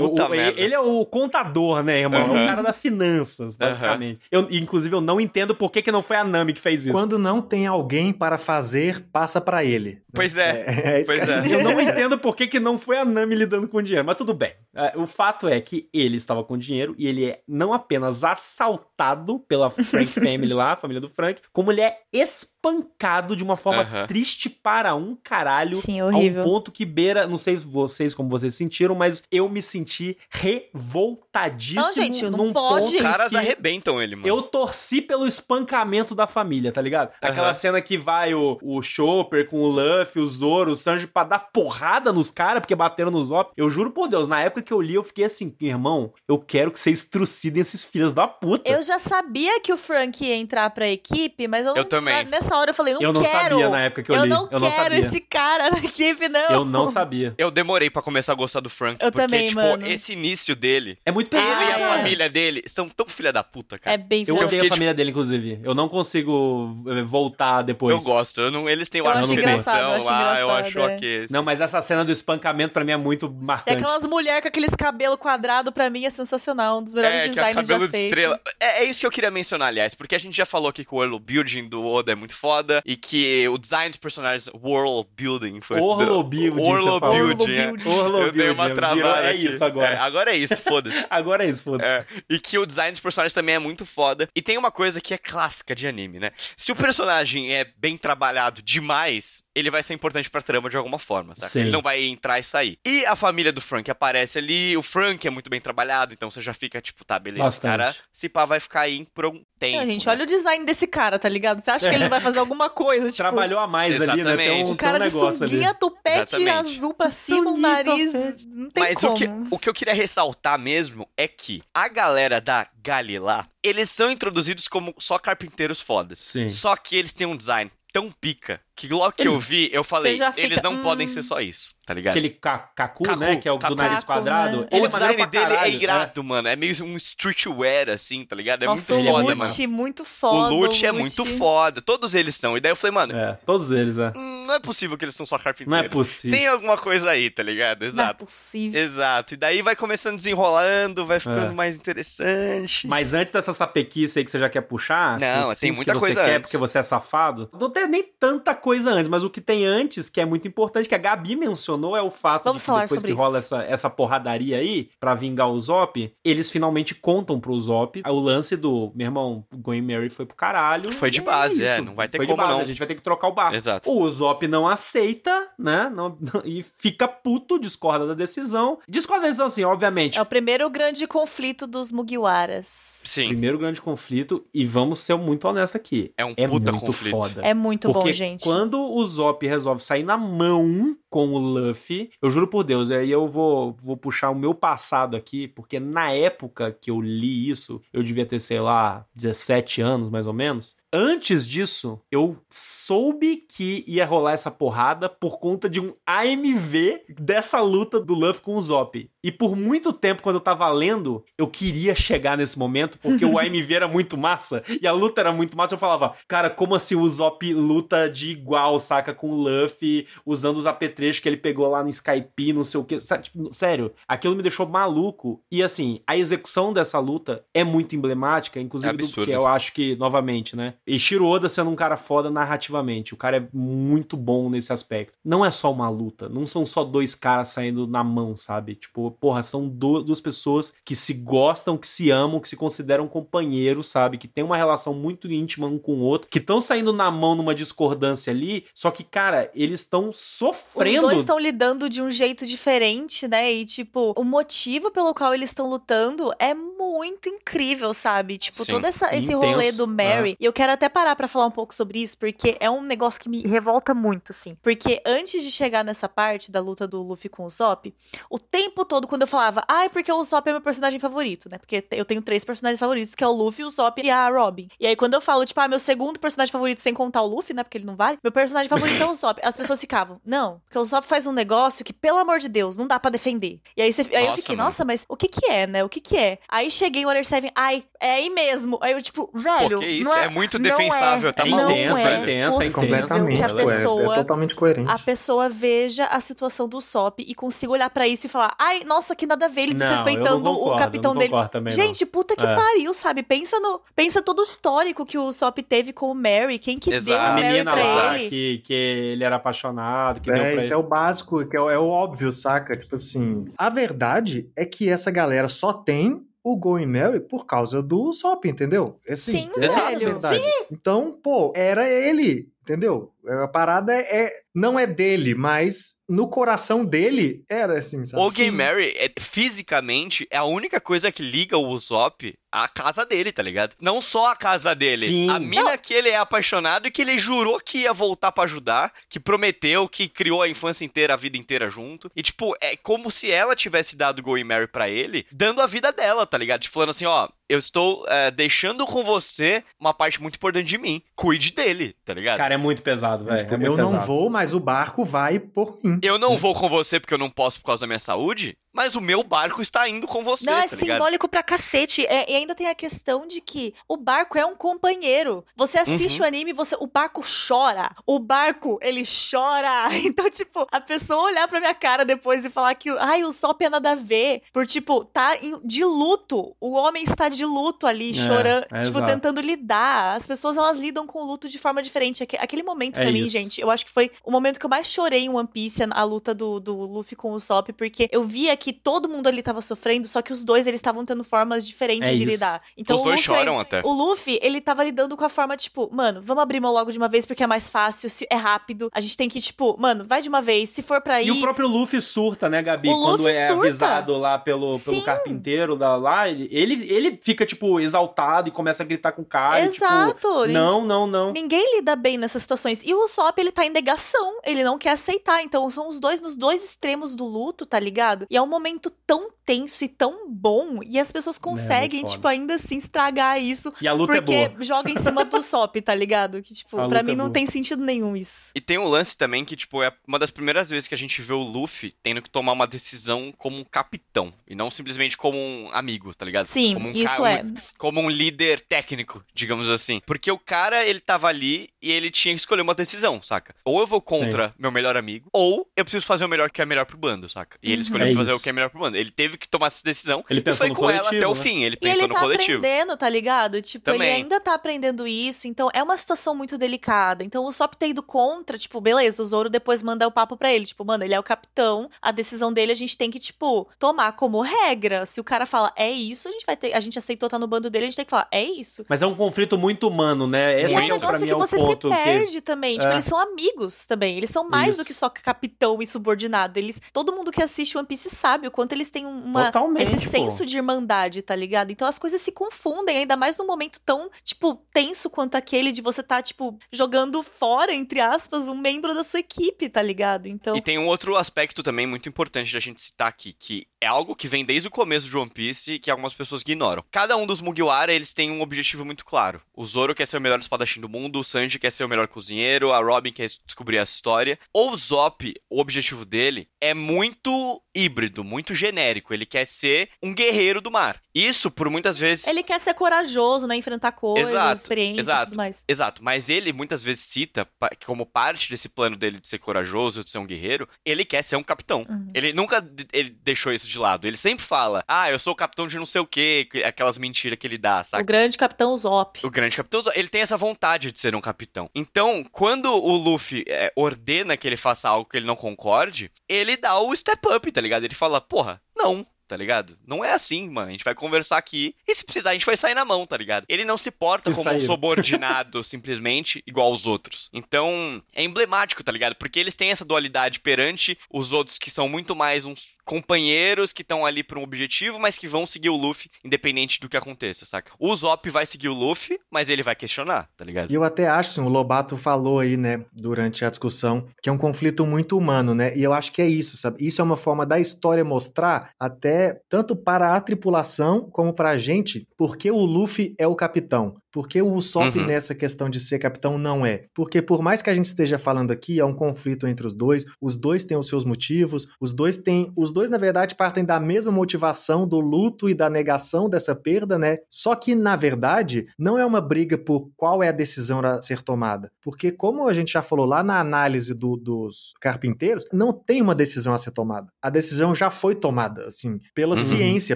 Puta O- merda. ele é o contador, né, irmão? É Aham. o cara da finanças, basicamente. Eu, inclusive, eu não entendo por que, que não foi a Nami que fez isso. Quando não tem alguém para fazer, passa pra ele. Pois é. É, isso Pois a é. Eu não entendo por que, que não foi a Nami lidando com o dinheiro, mas tudo bem. É, O fato é que ele estava com dinheiro e ele é não apenas assaltado pela Frank Family lá, a família do Frank, como ele é espancado de uma forma Aham. triste para um caralho. Sim, A horrível. um ponto que beira, não sei vocês como vocês sentiram, mas eu me senti revoltadíssimo. Não, gente, não num pode. ponto Os caras que arrebentam ele, mano. eu torci pelo espancamento da família, tá ligado? Aquela cena que vai o, o Chopper com o Luffy, o Zoro, o Sanji pra dar porrada nos caras porque bateram nos Zop. Eu juro por Deus, na época que eu li, eu fiquei assim, irmão, eu quero que vocês trucidem esses filhos da puta. Eu já sabia que o Frank ia entrar pra equipe, mas eu, Eu não, também. Nessa hora eu falei, não Eu não quero. sabia na época que eu, eu li. não eu não quero sabia. esse cara na equipe, não. Eu não sabia. Eu demorei pra começar a gostar do Frank, Eu porque, também, tipo, mano. Esse início dele, É muito ele pesado. e a Ah, é. família dele são tão filha da puta, cara. É bem Eu Eu odeio a família dele, inclusive. Eu não consigo eh, voltar depois. Eu gosto. Eu não, eles têm o acho de redenção eu acho lá, eu acho é. ok. assim. Não, mas essa cena do espancamento pra mim é muito E marcante. aquelas mulheres com aqueles cabelo quadrado, pra mim, é sensacional. Um dos melhores É, que é designs cabelo já de estrela. É, é isso que eu queria mencionar, aliás, porque a gente já falou aqui que o world building do Oda é muito foda e que o design dos personagens world building foi Orlo building, você World fala. building. é. Orlo Orlo Eu dei uma building, travada é aqui. Isso agora. É, agora é isso, foda-se. Agora é isso, foda-se. É, e que o design dos personagens também é muito foda. E tem uma coisa que é clássica de anime, né? Se o personagem é bem trabalhado demais, ele vai ser importante pra trama de alguma forma, sabe? Sim. Ele não vai entrar e sair. E a família do Frank aparece ali, o Frank é muito bem trabalhado, então você já fica tipo, tá, beleza, esse Bastante. cara, se pá, vai ficar aí por um tempo. Não, gente, né? olha o design desse cara, tá ligado? Você acha que ele vai fazer alguma coisa? Tipo, Trabalhou a mais ali, né? Tem um, Exatamente. o tem cara um de negócio ali. sunguinha, tupete Exatamente. azul pra cima, o Sunguinha, nariz. Não tem Mas como. o que, o que eu queria ressaltar mesmo é que a galera da Galilá, eles são introduzidos como só carpinteiros fodas. Sim. Só que eles têm um design tão pica que logo que Eles- eu vi, eu falei, Você fica, eles não hum. podem ser só isso, tá ligado? Aquele ca- Kaku, Kaku, né? Que é o do Kaku. nariz quadrado. né? Ele o é design maneiro pra dele é caralho, irado, mano. É meio um streetwear, assim, tá ligado? É Nossa, muito é o foda, muito Lute, mano. muito O foda. loot é muito foda. Todos eles são. E daí eu falei, mano, É, todos eles, é. hum, não é possível que eles são só carpinteiros. Não é possível. Tem alguma coisa aí, tá ligado? Não é Exato. possível. Exato. E daí vai começando desenrolando, vai ficando É. mais interessante. Mas antes dessa sapequice aí que você já quer puxar, Não, tem muita que você coisa quer antes. porque você é safado, não tem nem tanta coisa antes, mas o que tem antes, que é muito importante, que a Gabi mencionou, é o fato Vamos de que depois que rola essa, essa porradaria aí, pra vingar o Zop, eles finalmente contam pro Zop o lance do, meu irmão, o Going Mary foi pro caralho. Foi de e base, é, isso. não vai ter foi como de base, não. A gente vai ter que trocar o barco. Exato. O Zop não aceita, né? Não- e fica puto, discorda da decisão. Discorda da decisão, assim, obviamente. É o primeiro grande conflito dos Mugiwaras. Sim. Primeiro grande conflito, e vamos ser muito honestos aqui. É um É puta muito conflito. foda. É muito Porque bom, gente. quando o Zop resolve sair na mão com o Luffy, eu juro por Deus, aí eu vou, vou puxar o meu passado aqui, porque na época que eu li isso, eu devia ter, sei lá, 17 anos mais ou menos. Antes disso, eu soube que ia rolar essa porrada por conta de um AMV dessa luta do Luffy com o Zop. E por muito tempo, quando eu tava lendo, eu queria chegar nesse momento, porque o AMV era muito massa e a luta era muito massa. Eu falava, cara, como assim o Zop luta de igual, saca, com o Luffy, usando os apetrechos que ele pegou lá no Skype, não sei o que. Tipo, sério, aquilo me deixou maluco. E assim, a execução dessa luta é muito emblemática, inclusive é do que eu acho que, novamente, né? E Shiro Oda sendo um cara foda narrativamente. O cara é muito bom nesse aspecto. Não é só uma luta, não são só dois caras saindo na mão, sabe? Tipo, porra, são duas pessoas que se gostam, que se amam, que se consideram companheiros, sabe? Que tem uma relação muito íntima um com o outro, que estão saindo na mão numa discordância ali, só que, cara, eles estão sofrendo. Os dois estão lidando de um jeito diferente, né? E, tipo, o motivo pelo qual eles estão lutando é muito incrível, sabe? Tipo, Sim. todo essa, esse Intenso. rolê do Mary. É. E eu quero até parar para falar um pouco sobre isso, porque é um negócio que me revolta muito, assim. Porque antes de chegar nessa parte da luta do Luffy com o Zop, o tempo todo quando eu falava, ai, ah, porque o Zop é meu personagem favorito, né? Porque eu tenho três personagens favoritos, que é o Luffy, o Zop e a Robin. E aí quando eu falo, tipo, ah, meu segundo personagem favorito sem contar o Luffy, né? Porque ele não vale. Meu personagem favorito é o Zop. As pessoas ficavam, não, porque o Zop faz um negócio que, pelo amor de Deus, não dá para defender. E aí, você, aí eu fiquei, mano. nossa, mas o que que é, né? O que que é? Aí cheguei no Water 7, ai, é aí mesmo. Aí eu, tipo, velho. Porque isso é, é, muito defensável, é, tá maluco. Intenso, é intenso, é completamente. Que a pessoa, é, é, totalmente coerente. A pessoa veja a situação do Sop e consiga olhar para isso e falar, ai, nossa, que nada a ver ele não, desrespeitando concordo, o capitão dele. Também, Gente, não. puta que é. pariu, sabe? Pensa no, pensa todo o histórico que o Sop teve com o Mary, quem que Exato. deu a Mary pra lá, ele. Que, que ele era apaixonado, que é, deu pra isso ele. é o básico, que é o, é o óbvio, saca? Tipo assim, a verdade é que essa galera só tem o Going Mary por causa do Sop, entendeu? Assim, Sim, é velho. Sim. Então, pô, era ele, entendeu? A parada é, não é dele, mas no coração dele era assim, sabe? O Gay Mary, é, fisicamente, é a única coisa que liga o Usopp à casa dele, tá ligado? Não só a casa dele. Sim. A mina não. que ele é apaixonado e que ele jurou que ia voltar para ajudar, que prometeu, que criou a infância inteira, a vida inteira junto. E, tipo, é como se ela tivesse dado o Going Mary pra ele, dando a vida dela, tá ligado? Tipo, falando assim, ó, eu estou é, deixando com você uma parte muito importante de mim. Cuide dele, tá ligado? Cara, é muito pesado, velho. Tipo, é eu pesado. não vou, mas o barco vai por mim. Eu não vou com você porque eu não posso por causa da minha saúde, mas o meu barco está indo com você. Não, é tá simbólico pra cacete. É, e ainda tem a questão de que o barco é um companheiro. Você assiste uhum. o anime, você, o barco chora. O barco, ele chora. Então, tipo, a pessoa olhar pra minha cara depois e falar que, ai, o Sop é nada a ver. Por, tipo, tá de luto. O homem está de luto ali, é, chorando, é tipo, exato. tentando lidar. As pessoas, elas lidam com o luto de forma diferente. Aquele momento, é pra mim, gente, eu acho que foi o momento que eu mais chorei em One Piece, a luta do, do Luffy com o Sop, porque eu via que todo mundo ali tava sofrendo, só que os dois eles estavam tendo formas diferentes é de isso. lidar. Então os dois Luffy, choram até. O Luffy, ele tava lidando com a forma tipo, mano, vamos abrir mão logo de uma vez porque é mais fácil, é rápido. A gente tem que tipo, mano, vai de uma vez, se for para ir. E o próprio Luffy surta, né, Gabi, o quando Luffy é surta. avisado lá pelo, pelo carpinteiro da lá, ele, ele ele fica tipo exaltado e começa a gritar com o cara, tipo, Exato. Tipo, não, não, não. Ninguém lida bem nessas situações. E o Usopp, ele tá em negação, ele não quer aceitar. Então são os dois nos dois extremos do luto, tá ligado? E é um momento tão tenso e tão bom. E as pessoas é, conseguem, é, tipo, ainda assim estragar isso. E a luta é boa. Porque joga em cima do Sop, tá ligado? Que, tipo, a pra mim é não tem sentido nenhum isso. E tem um lance também que, tipo, é uma das primeiras vezes que a gente vê o Luffy tendo que tomar uma decisão como um capitão. E não simplesmente como um amigo, tá ligado? Sim, um isso é. como um líder técnico, digamos assim. Porque o cara, ele tava ali e ele tinha que escolher uma decisão, saca? Ou eu vou contra Sim. meu melhor amigo, ou eu preciso fazer o melhor que é melhor pro bando, saca? E ele uhum. escolheu é fazer isso. O que é melhor pro bando. Ele teve que tomar essa decisão ele e foi com coletivo, ela até o né? fim. Ele pensou e ele no tá coletivo. aprendendo, tá ligado? Tipo, Também. ele ainda tá aprendendo isso, então é uma situação muito delicada. Então o Sop ter ido contra, tipo, beleza, o Zoro depois manda o papo pra ele. Tipo, mano, ele é o capitão, a decisão dele a gente tem que, tipo, tomar como regra. Se o cara fala, é isso, a gente vai ter. A gente aceitou estar tá no bando dele, a gente tem que falar, é isso. Mas é um conflito muito humano, né? Esse é um negócio que é você se perde que... também. Tipo, é. eles são amigos também. Eles são mais isso. do que só capitão e subordinado. Eles. Todo mundo que assiste One Piece sabe o quanto eles têm uma, Totalmente, esse pô. senso de irmandade, tá ligado? Então as coisas se confundem, ainda mais num momento tão, tipo, tenso quanto aquele de você tá, tipo, jogando fora, entre aspas, um membro da sua equipe, tá ligado? Então. E tem um outro aspecto também muito importante da gente citar aqui, que é algo que vem desde o começo de One Piece que algumas pessoas ignoram. cada um dos Mugiwara, eles têm um objetivo muito claro. O Zoro quer ser o melhor espadachim do mundo, o Sanji quer ser o melhor cozinheiro, a Robin quer descobrir a história. O Zop, o objetivo dele é muito híbrido, muito genérico. Ele quer ser um guerreiro do mar. Isso, por muitas vezes. Ele quer ser corajoso, né? Enfrentar coisas, exato, experiências exato, e tudo mais. Exato. Mas ele muitas vezes cita, como parte desse plano dele de ser corajoso, de ser um guerreiro, ele quer ser um capitão. Uhum. Ele nunca ele deixou isso de lado. Ele sempre fala: Ah, eu sou o capitão de não sei o quê, aquelas mentiras que ele dá, sabe? O grande capitão Zop. O grande capitão Zop. Ele tem essa vontade de ser um capitão. Então, quando o Luffy é, ordena que ele faça algo que ele não concorde, ele dá o step up, tá ligado? Ele fala: Porra, não, tá ligado? Não é assim, mano. A gente vai conversar aqui e se precisar a gente vai sair na mão, tá ligado? Ele não se porta como um subordinado simplesmente igual aos outros. Então, é emblemático, tá ligado? Porque eles têm essa dualidade perante os outros que são muito mais uns companheiros que estão ali por um objetivo, mas que vão seguir o Luffy independente do que aconteça, saca? O Zop vai seguir o Luffy, mas ele vai questionar, tá ligado? E eu até acho, assim, o Lobato falou aí, né, durante a discussão, que é um conflito muito humano, né? E eu acho que é isso, sabe? Isso é uma forma da história mostrar até tanto para a tripulação como para a gente, porque o Luffy é o capitão. Porque o Usopp uhum. nessa questão de ser capitão não é. Porque por mais que a gente esteja falando aqui, é um conflito entre os dois, os dois têm os seus motivos, os dois têm, os dois na verdade partem da mesma motivação do luto e da negação dessa perda, né? Só que na verdade não é uma briga por qual é a decisão a ser tomada, porque como a gente já falou lá na análise do, dos carpinteiros, não tem uma decisão a ser tomada. A decisão já foi tomada, assim, pela uhum. ciência,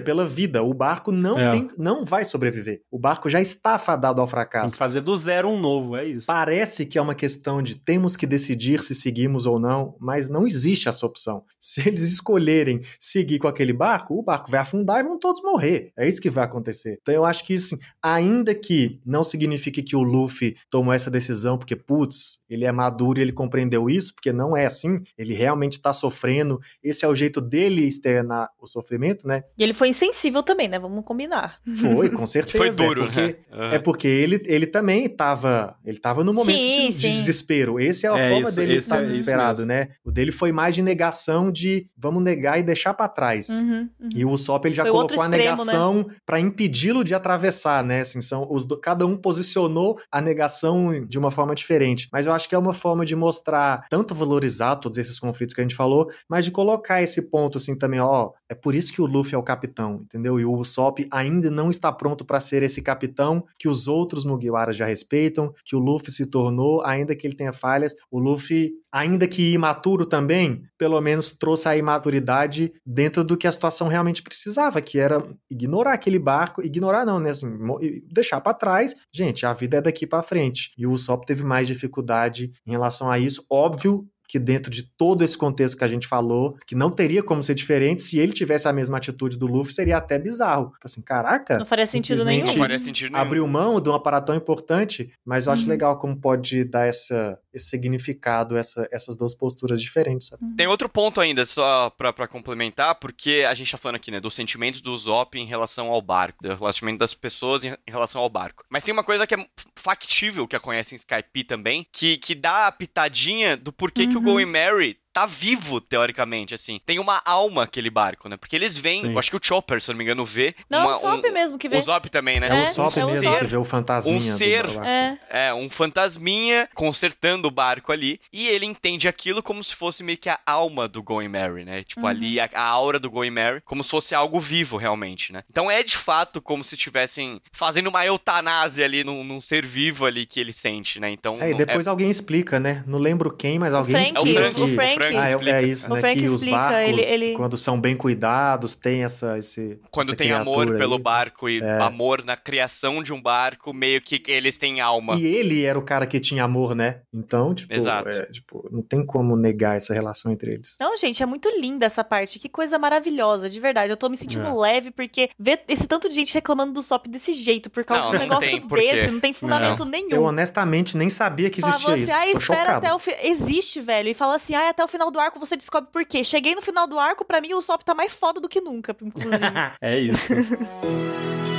pela vida. O barco não é. tem, não vai sobreviver. O barco já está fadado fadado ao fracasso. Tem que fazer do zero um novo, é isso. Parece que é uma questão de temos que decidir se seguimos ou não, mas não existe essa opção. Se eles escolherem seguir com aquele barco, o barco vai afundar e vão todos morrer. É isso que vai acontecer. Então eu acho que, assim, ainda que não signifique que o Luffy tomou essa decisão porque, putz, ele é maduro e ele compreendeu isso, porque não é assim, ele realmente está sofrendo, esse é o jeito dele externar o sofrimento, né? E ele foi insensível também, né? Vamos combinar. Foi, com certeza. foi duro, é porque, né? Uhum. É porque ele, ele também estava ele tava no momento sim, de, sim. de, desespero. Esse é a é forma isso, dele estar é desesperado, né? O dele foi mais de negação de vamos negar e deixar para trás. Uhum, uhum. E o Usopp ele já foi colocou a né? negação né? para impedi-lo de atravessar, né? Assim, são os do, cada um posicionou a negação de uma forma diferente. Mas eu acho que é uma forma de mostrar, tanto valorizar todos esses conflitos que a gente falou, mas de colocar esse ponto assim também, ó, é por isso que o Luffy é o capitão, entendeu? E o Usopp ainda não está pronto para ser esse capitão que os outros Mugiwara já respeitam, que o Luffy se tornou, ainda que ele tenha falhas, o Luffy, ainda que imaturo também, pelo menos trouxe a imaturidade dentro do que a situação realmente precisava, que era ignorar aquele barco, ignorar não, né, assim, deixar para trás. Gente, a vida é daqui para frente. E o Usopp teve mais dificuldade em relação a isso. Óbvio que dentro de todo esse contexto que a gente falou, que não teria como ser diferente, se ele tivesse a mesma atitude do Luffy, seria até bizarro. Assim, caraca. Não faria sentido nenhum. Não faria sentido nenhum. Abriu mão de uma parada tão importante, mas eu acho uhum. legal como pode dar essa, esse significado, essa, essas duas postoras diferentes, sabe? Uhum. Tem outro ponto ainda, só pra, pra complementar, porque a gente tá falando aqui, né, dos sentimentos do Zop em relação ao barco, do relacionamento das pessoas em, em relação ao barco. Mas tem uma coisa que é factível que acontece em Skype também, que, que dá a pitadinha do porquê uhum. que o uhum. Going Mary tá vivo, teoricamente, assim. Tem uma alma aquele barco, né? Porque eles veem, eu acho que o Chopper, se eu não me engano, vê. Não, uma, o Sop um, mesmo que vê. O Zop também, né? É, é o Sop é mesmo que vê o fantasminha. Um ser, é. é, um fantasminha consertando o barco ali. E ele entende aquilo como se fosse meio que a alma do Going Mary, né? Tipo, uhum. ali a, a, aura do Going Mary, como se fosse algo vivo, realmente, né? Então é de fato como se estivessem fazendo uma eutanásia ali num, num, ser vivo ali que ele sente, né? Então. É, e depois é... alguém explica, né? Não lembro quem, mas alguém Frank, explica. É o Frank, o Frank. Frank ah, explica. É, é isso o né? Frank que explica, os barcos, ele, ele... quando são bem cuidados, tem essa esse Quando essa tem amor aí. pelo barco e é. amor na criação de um barco, meio que eles têm alma. E ele era o cara que tinha amor, né? Então, tipo, Exato. É, tipo, não tem como negar essa relação entre eles. Não, gente, é muito linda essa parte. Que coisa maravilhosa, de verdade. Eu tô me sentindo é. leve porque ver esse tanto de gente reclamando do SOP desse jeito por causa não, de um negócio desse, não tem fundamento não. nenhum. Eu honestamente nem sabia que existia Falava isso. Assim, ah, espera chocado. até o fi... existe, velho. E fala assim: "Ah, até o final do arco você descobre por quê". Cheguei no final do arco, para mim o Sop tá mais foda do que nunca, inclusive. é isso.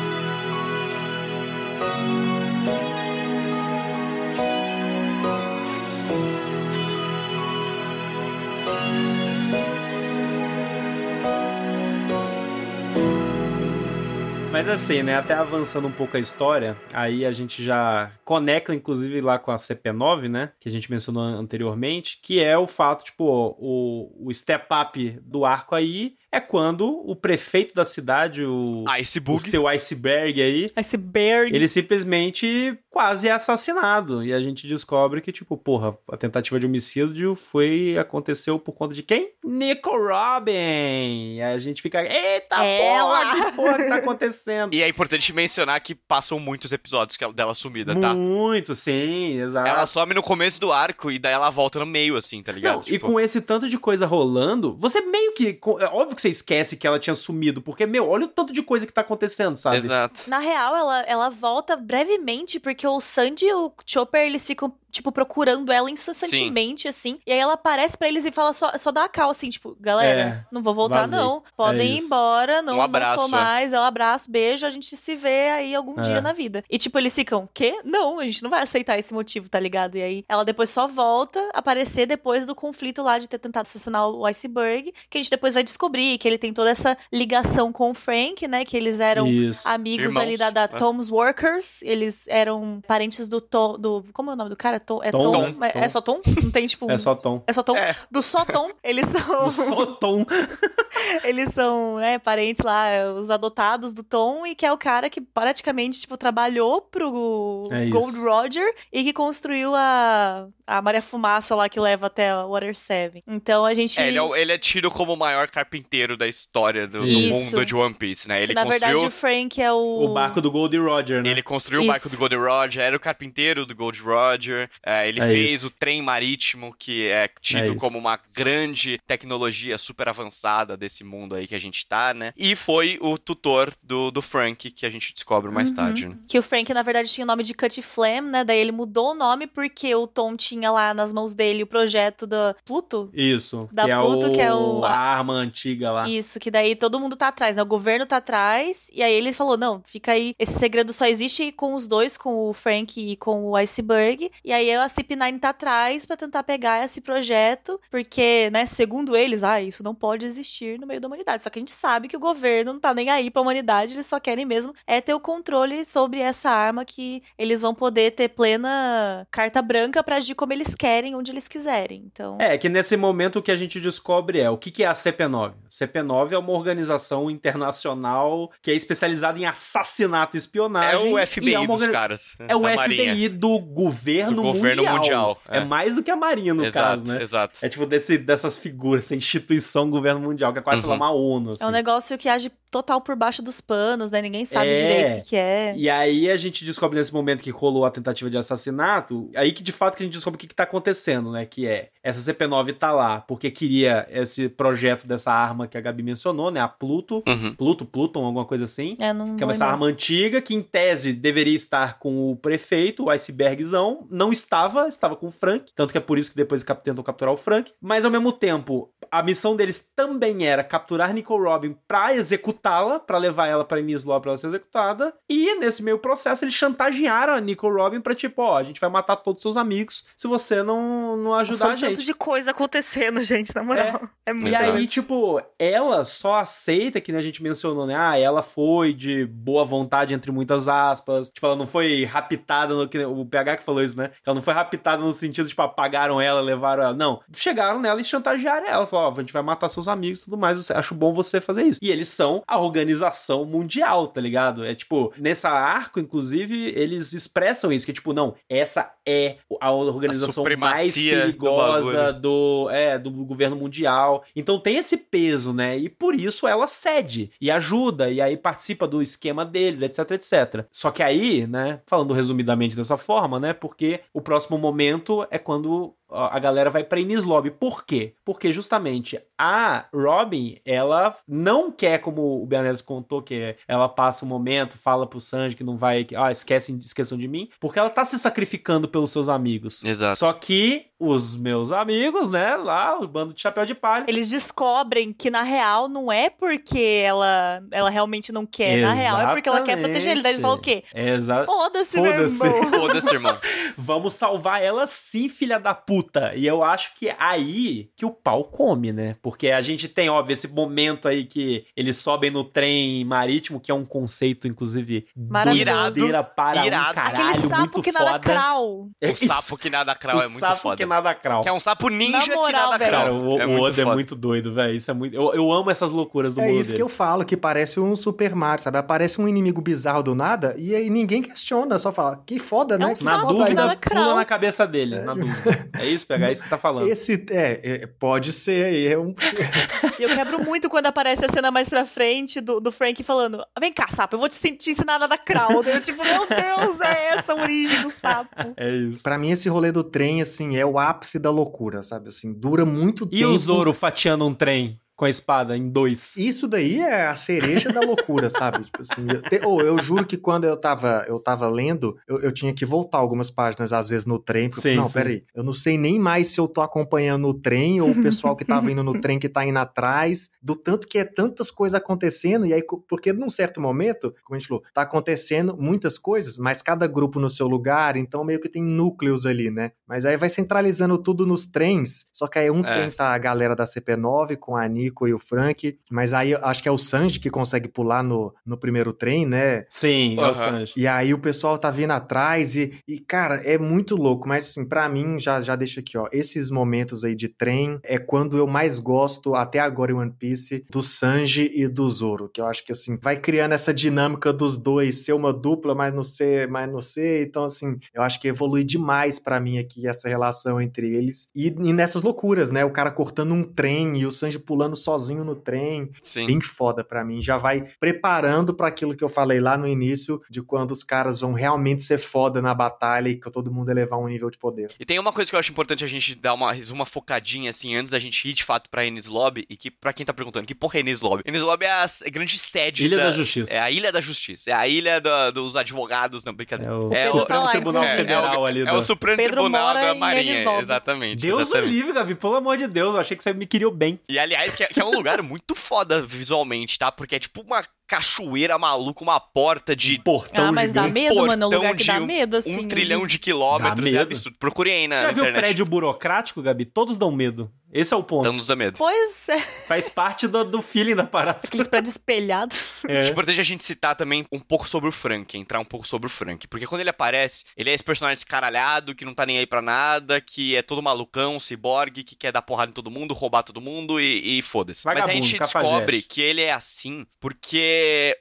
Mas assim, né, até avançando um pouco a história, aí a gente já conecta, inclusive, lá com a CP9, né, que a gente mencionou anteriormente, que é o fato, tipo, o, o step-up do arco aí é quando o prefeito da cidade, o, Iceberg. o seu iceberg aí, iceberg. ele simplesmente quase é assassinado. E a gente descobre que, tipo, porra, a tentativa de homicídio foi aconteceu por conta de quem? Nico Robin. E a gente fica, eita Ela. porra, que porra que tá acontecendo? E é importante mencionar que passam muitos episódios que ela- dela sumida, tá? Muito, sim, exato. Ela some no começo do arco e daí ela volta no meio, assim, tá ligado? Não, e com esse tanto de coisa rolando, você meio que. É óbvio que você esquece que ela tinha sumido, porque, meu, olha o tanto de coisa que tá acontecendo, sabe? Exato. Na real, ela, ela volta brevemente, porque o Sandy e o Chopper, eles ficam, tipo, procurando ela incessantemente, assim. E aí ela aparece pra eles e fala só, só dá a cal, assim, tipo, galera, É, não vou voltar, vazei. não. Podem É ir embora, não, Um não abraço, sou é. mais. É um abraço, beijo, a gente se vê aí algum É. dia na vida. E, tipo, eles ficam, quê? Não, a gente não vai aceitar esse motivo, tá ligado? E aí ela depois só volta a aparecer depois do conflito lá de ter tentado assassinar o Iceberg, que a gente depois vai descobrir que ele tem toda essa ligação com o Frank, né? Que eles eram Isso. amigos Irmãos, ali da, da é. Tom's Workers. Eles eram parentes do Tom. Do, como é o nome do cara? Tom, é Tom, Tom? Tom. É, só Tom? Não tem tipo. É só Tom. É só Tom? É. Do só Tom. Eles são. Só Tom. eles são, né, parentes lá, os adotados do Tom, e que é o cara que praticamente, tipo, trabalhou pro É Gold isso. Roger e que construiu a, a Maria Fumaça lá que leva até a Water 7. Então a gente. É, ele, é, ele é tido como o maior carpinteiro da história do, do Isso. mundo de One Piece, né? que, Ele na construiu. verdade, o Frank é o. O barco do Goldie Roger, né? Ele construiu o barco Isso. do Gold Roger, era o carpinteiro do Gold Roger. É, ele É fez isso. o trem marítimo, que é É tido isso. como uma grande tecnologia super avançada desse mundo aí que a gente tá, né? E foi o tutor do, do Frank, que a gente descobre mais Uhum. tarde, né? Que o Frank, na verdade, tinha o nome de Cut Flame, né? Daí ele mudou o nome porque o Tom tinha lá nas mãos dele o projeto da Pluto. Isso. Da que é Pluto, o... que é o- a arma antiga lá. Isso, que daí todo mundo tá atrás, né? O governo tá atrás. E aí ele falou: não, fica aí. Esse segredo só existe com os dois, com o Frank e com o Iceberg. E aí a CP9 tá atrás pra tentar pegar esse projeto. Porque, né, segundo eles, ah, isso não pode existir no meio da humanidade. Só que a gente sabe que o governo não tá nem aí pra humanidade, eles só querem mesmo é ter o controle sobre essa arma que eles vão poder ter plena carta branca pra agir como eles querem, onde eles quiserem. Então. É, que nesse momento o que a gente descobre é o que, que é a CP9. CP9 é uma organização internacional que é especializada em assassinato e É espionagem. o e FBI é uma dos caras. É o FBI do governo, Do governo mundial. mundial, É. é. mais do que a Marinha, no exato, caso, né? exato. É tipo desse, dessas figuras, essa instituição governo mundial, que é quase, sei lá, Uhum. uma ONU. Assim. É um negócio que age total por baixo dos panos, né? Ninguém sabe É. direito o que, que é. E aí a gente descobre nesse momento que rolou a tentativa de assassinato, aí que de fato que a gente descobre o que, que tá acontecendo, né? Que é, essa CP9 tá lá porque queria esse projeto dessa arma que a Gabi mencionou, né? A Pluto. Uhum. Pluto, Pluton, alguma coisa assim. É, não Que é não essa lembro. arma antiga que, em tese, deveria estar com o prefeito, o icebergzão. Não estava, estava com o Frank. Tanto que é por isso que depois tentam capturar o Frank. Mas, ao mesmo tempo, a missão deles também era capturar Nicole Robin pra executá-la, pra levar ela pra Enies Law pra ela ser executada. E, nesse meio processo, eles chantagearam a Nicole Robin pra, tipo, ó, a gente vai matar todos os seus amigos se você não, não ajudar Só a gente. tanto de coisa acontecendo, gente, na moral. É, muito E Exato. aí, tipo, ela só aceita, que né, a gente mencionou, né? Ah, ela foi de boa vontade, entre muitas aspas. Tipo, ela não foi raptada, no, que o PH que falou isso, né? Ela não foi raptada no sentido, tipo, apagaram ela, levaram ela. Não. Chegaram nela e chantagearam ela. Falaram, ó, a gente vai matar seus amigos e tudo mais. eu Acho bom você fazer isso. E eles são a organização mundial, tá ligado? É tipo, nessa arco, inclusive, eles expressam isso, que tipo, não, essa é a organização mais supremacia do perigosa bagulho. do, é, do governo mundial. Então tem esse peso, né? E por isso ela cede e ajuda, e aí participa do esquema deles, etc, etc. Só que aí, né, falando resumidamente dessa forma, né, porque o próximo momento é quando a galera vai pra Ines Lobby. Por quê? Porque justamente a Robin, ela não quer, como o Beanese contou, que ela passa um momento, fala pro Sanji que não vai, que, ah, esquecem, esqueçam de mim, porque ela tá se sacrificando pelos seus amigos. Exato. Só que os meus amigos, né, lá, o bando de chapéu de palha. Eles descobrem que, na real, não é porque ela, ela realmente não quer. Exatamente. Na real, é porque ela quer proteger ele. Daí eles falam o quê? Exato. Foda-se, Foda meu irmão. Foda-se, irmão. Vamos salvar ela sim, filha da puta. E eu acho que é aí que o pau come, né? Porque a gente tem, óbvio, esse momento aí que eles sobem no trem marítimo, que é um conceito, inclusive, doideira para Irado. um caralho, Aquele sapo muito que foda. nada crau. O sapo que nada crau o é muito foda. Que nada crau. Que é um sapo ninja moral, que nada crau. Cara, o, é o muito Oda é foda. muito doido, velho. Isso é muito. Eu, eu amo essas loucuras do É mundo isso que dele. eu falo, que parece um Super Mario, sabe? Aparece um inimigo bizarro do nada e aí ninguém questiona, só fala, que foda, né? um Que Na que dúvida, nada pula na cabeça dele. Na dúvida. É isso, pegar isso que você tá falando. Esse, é, é, pode ser aí, é um... E eu quebro muito quando aparece a cena mais pra frente do, do Frank falando: Vem cá, sapo, eu vou te, te ensinar nada crowd. Eu, tipo, meu Deus, é essa a origem do sapo. É isso. Pra mim, esse rolê do trem, assim, é o ápice da loucura, sabe? Assim, dura muito E tempo. o Zoro fatiando um trem com a espada em dois? Isso daí é a cereja da loucura, sabe? Tipo assim, eu, te- oh, eu juro que quando eu tava, eu tava lendo, eu, eu tinha que voltar algumas páginas, às vezes, no trem, porque Sim, não, sim. peraí, eu não sei nem mais se eu tô acompanhando o trem ou o pessoal que tava indo no trem que tá indo atrás, do tanto que é tantas coisas acontecendo, e aí, porque num certo momento, como a gente falou, tá acontecendo muitas coisas, mas cada grupo no seu lugar, então meio que tem núcleos ali, né? Mas aí vai centralizando tudo nos trens, só que aí um É. trem tá a galera da CP9 com a Nico e o Frank, mas aí eu acho que é o Sanji que consegue pular no, no primeiro trem, né? Sim, é Aham. o Sanji. E aí o pessoal tá vindo atrás e, e, cara, é muito louco, mas assim, pra mim, já, já deixa aqui, ó, esses momentos aí de trem é quando eu mais gosto, até agora em One Piece, do Sanji e do Zoro, que eu acho que, assim, vai criando essa dinâmica dos dois, ser uma dupla, mas não ser, mas não ser, então, assim, eu acho que evolui demais pra mim aqui essa relação entre eles, e, e nessas loucuras, né, o cara cortando um trem e o Sanji pulando sozinho no trem, Sim. bem foda pra mim. Já vai preparando pra aquilo que eu falei lá no início, de quando os caras vão realmente ser foda na batalha e que todo mundo elevar um nível de poder. E tem uma coisa que eu acho importante a gente dar uma, uma focadinha, assim, antes da gente ir de fato pra Ennis Lobby, e que, pra quem tá perguntando, que porra é Ennis Lobby? Ennis Lobby é a s- grande sede Ilha da Justiça. É a Ilha da Justiça. É a ilha da- dos advogados, não, brincadeira. É o É o- Supremo tá Tribunal. Federal é o, ali. É do- o Supremo Pedro Tribunal mora da Marinha. Exatamente. Deus o exatamente. livre, Gabi. Pelo amor de Deus. Eu achei que você me queria bem. E aliás, que é, que é um lugar muito foda visualmente, tá? Porque é tipo uma cachoeira maluca, uma porta de Portão ah, mas dá gigante. medo, mano. É um portão lugar que de dá medo, assim. um trilhão de quilômetros. Dá É absurdo. Procurei aí na Você já viu internet. prédio burocrático, Gabi? Todos dão medo. Esse é o ponto. Nos dá medo. Pois é, Faz parte do, do feeling da parada. aqueles prédios espelhados. É. Acho importante a gente citar também um pouco sobre o Frank, entrar um pouco sobre o Frank. Porque quando ele aparece, ele é esse personagem descaralhado, que não tá nem aí pra nada, que é todo malucão, ciborgue, que quer dar porrada em todo mundo, roubar todo mundo e, e foda-se. Mas a gente cafajeste. descobre que ele é assim porque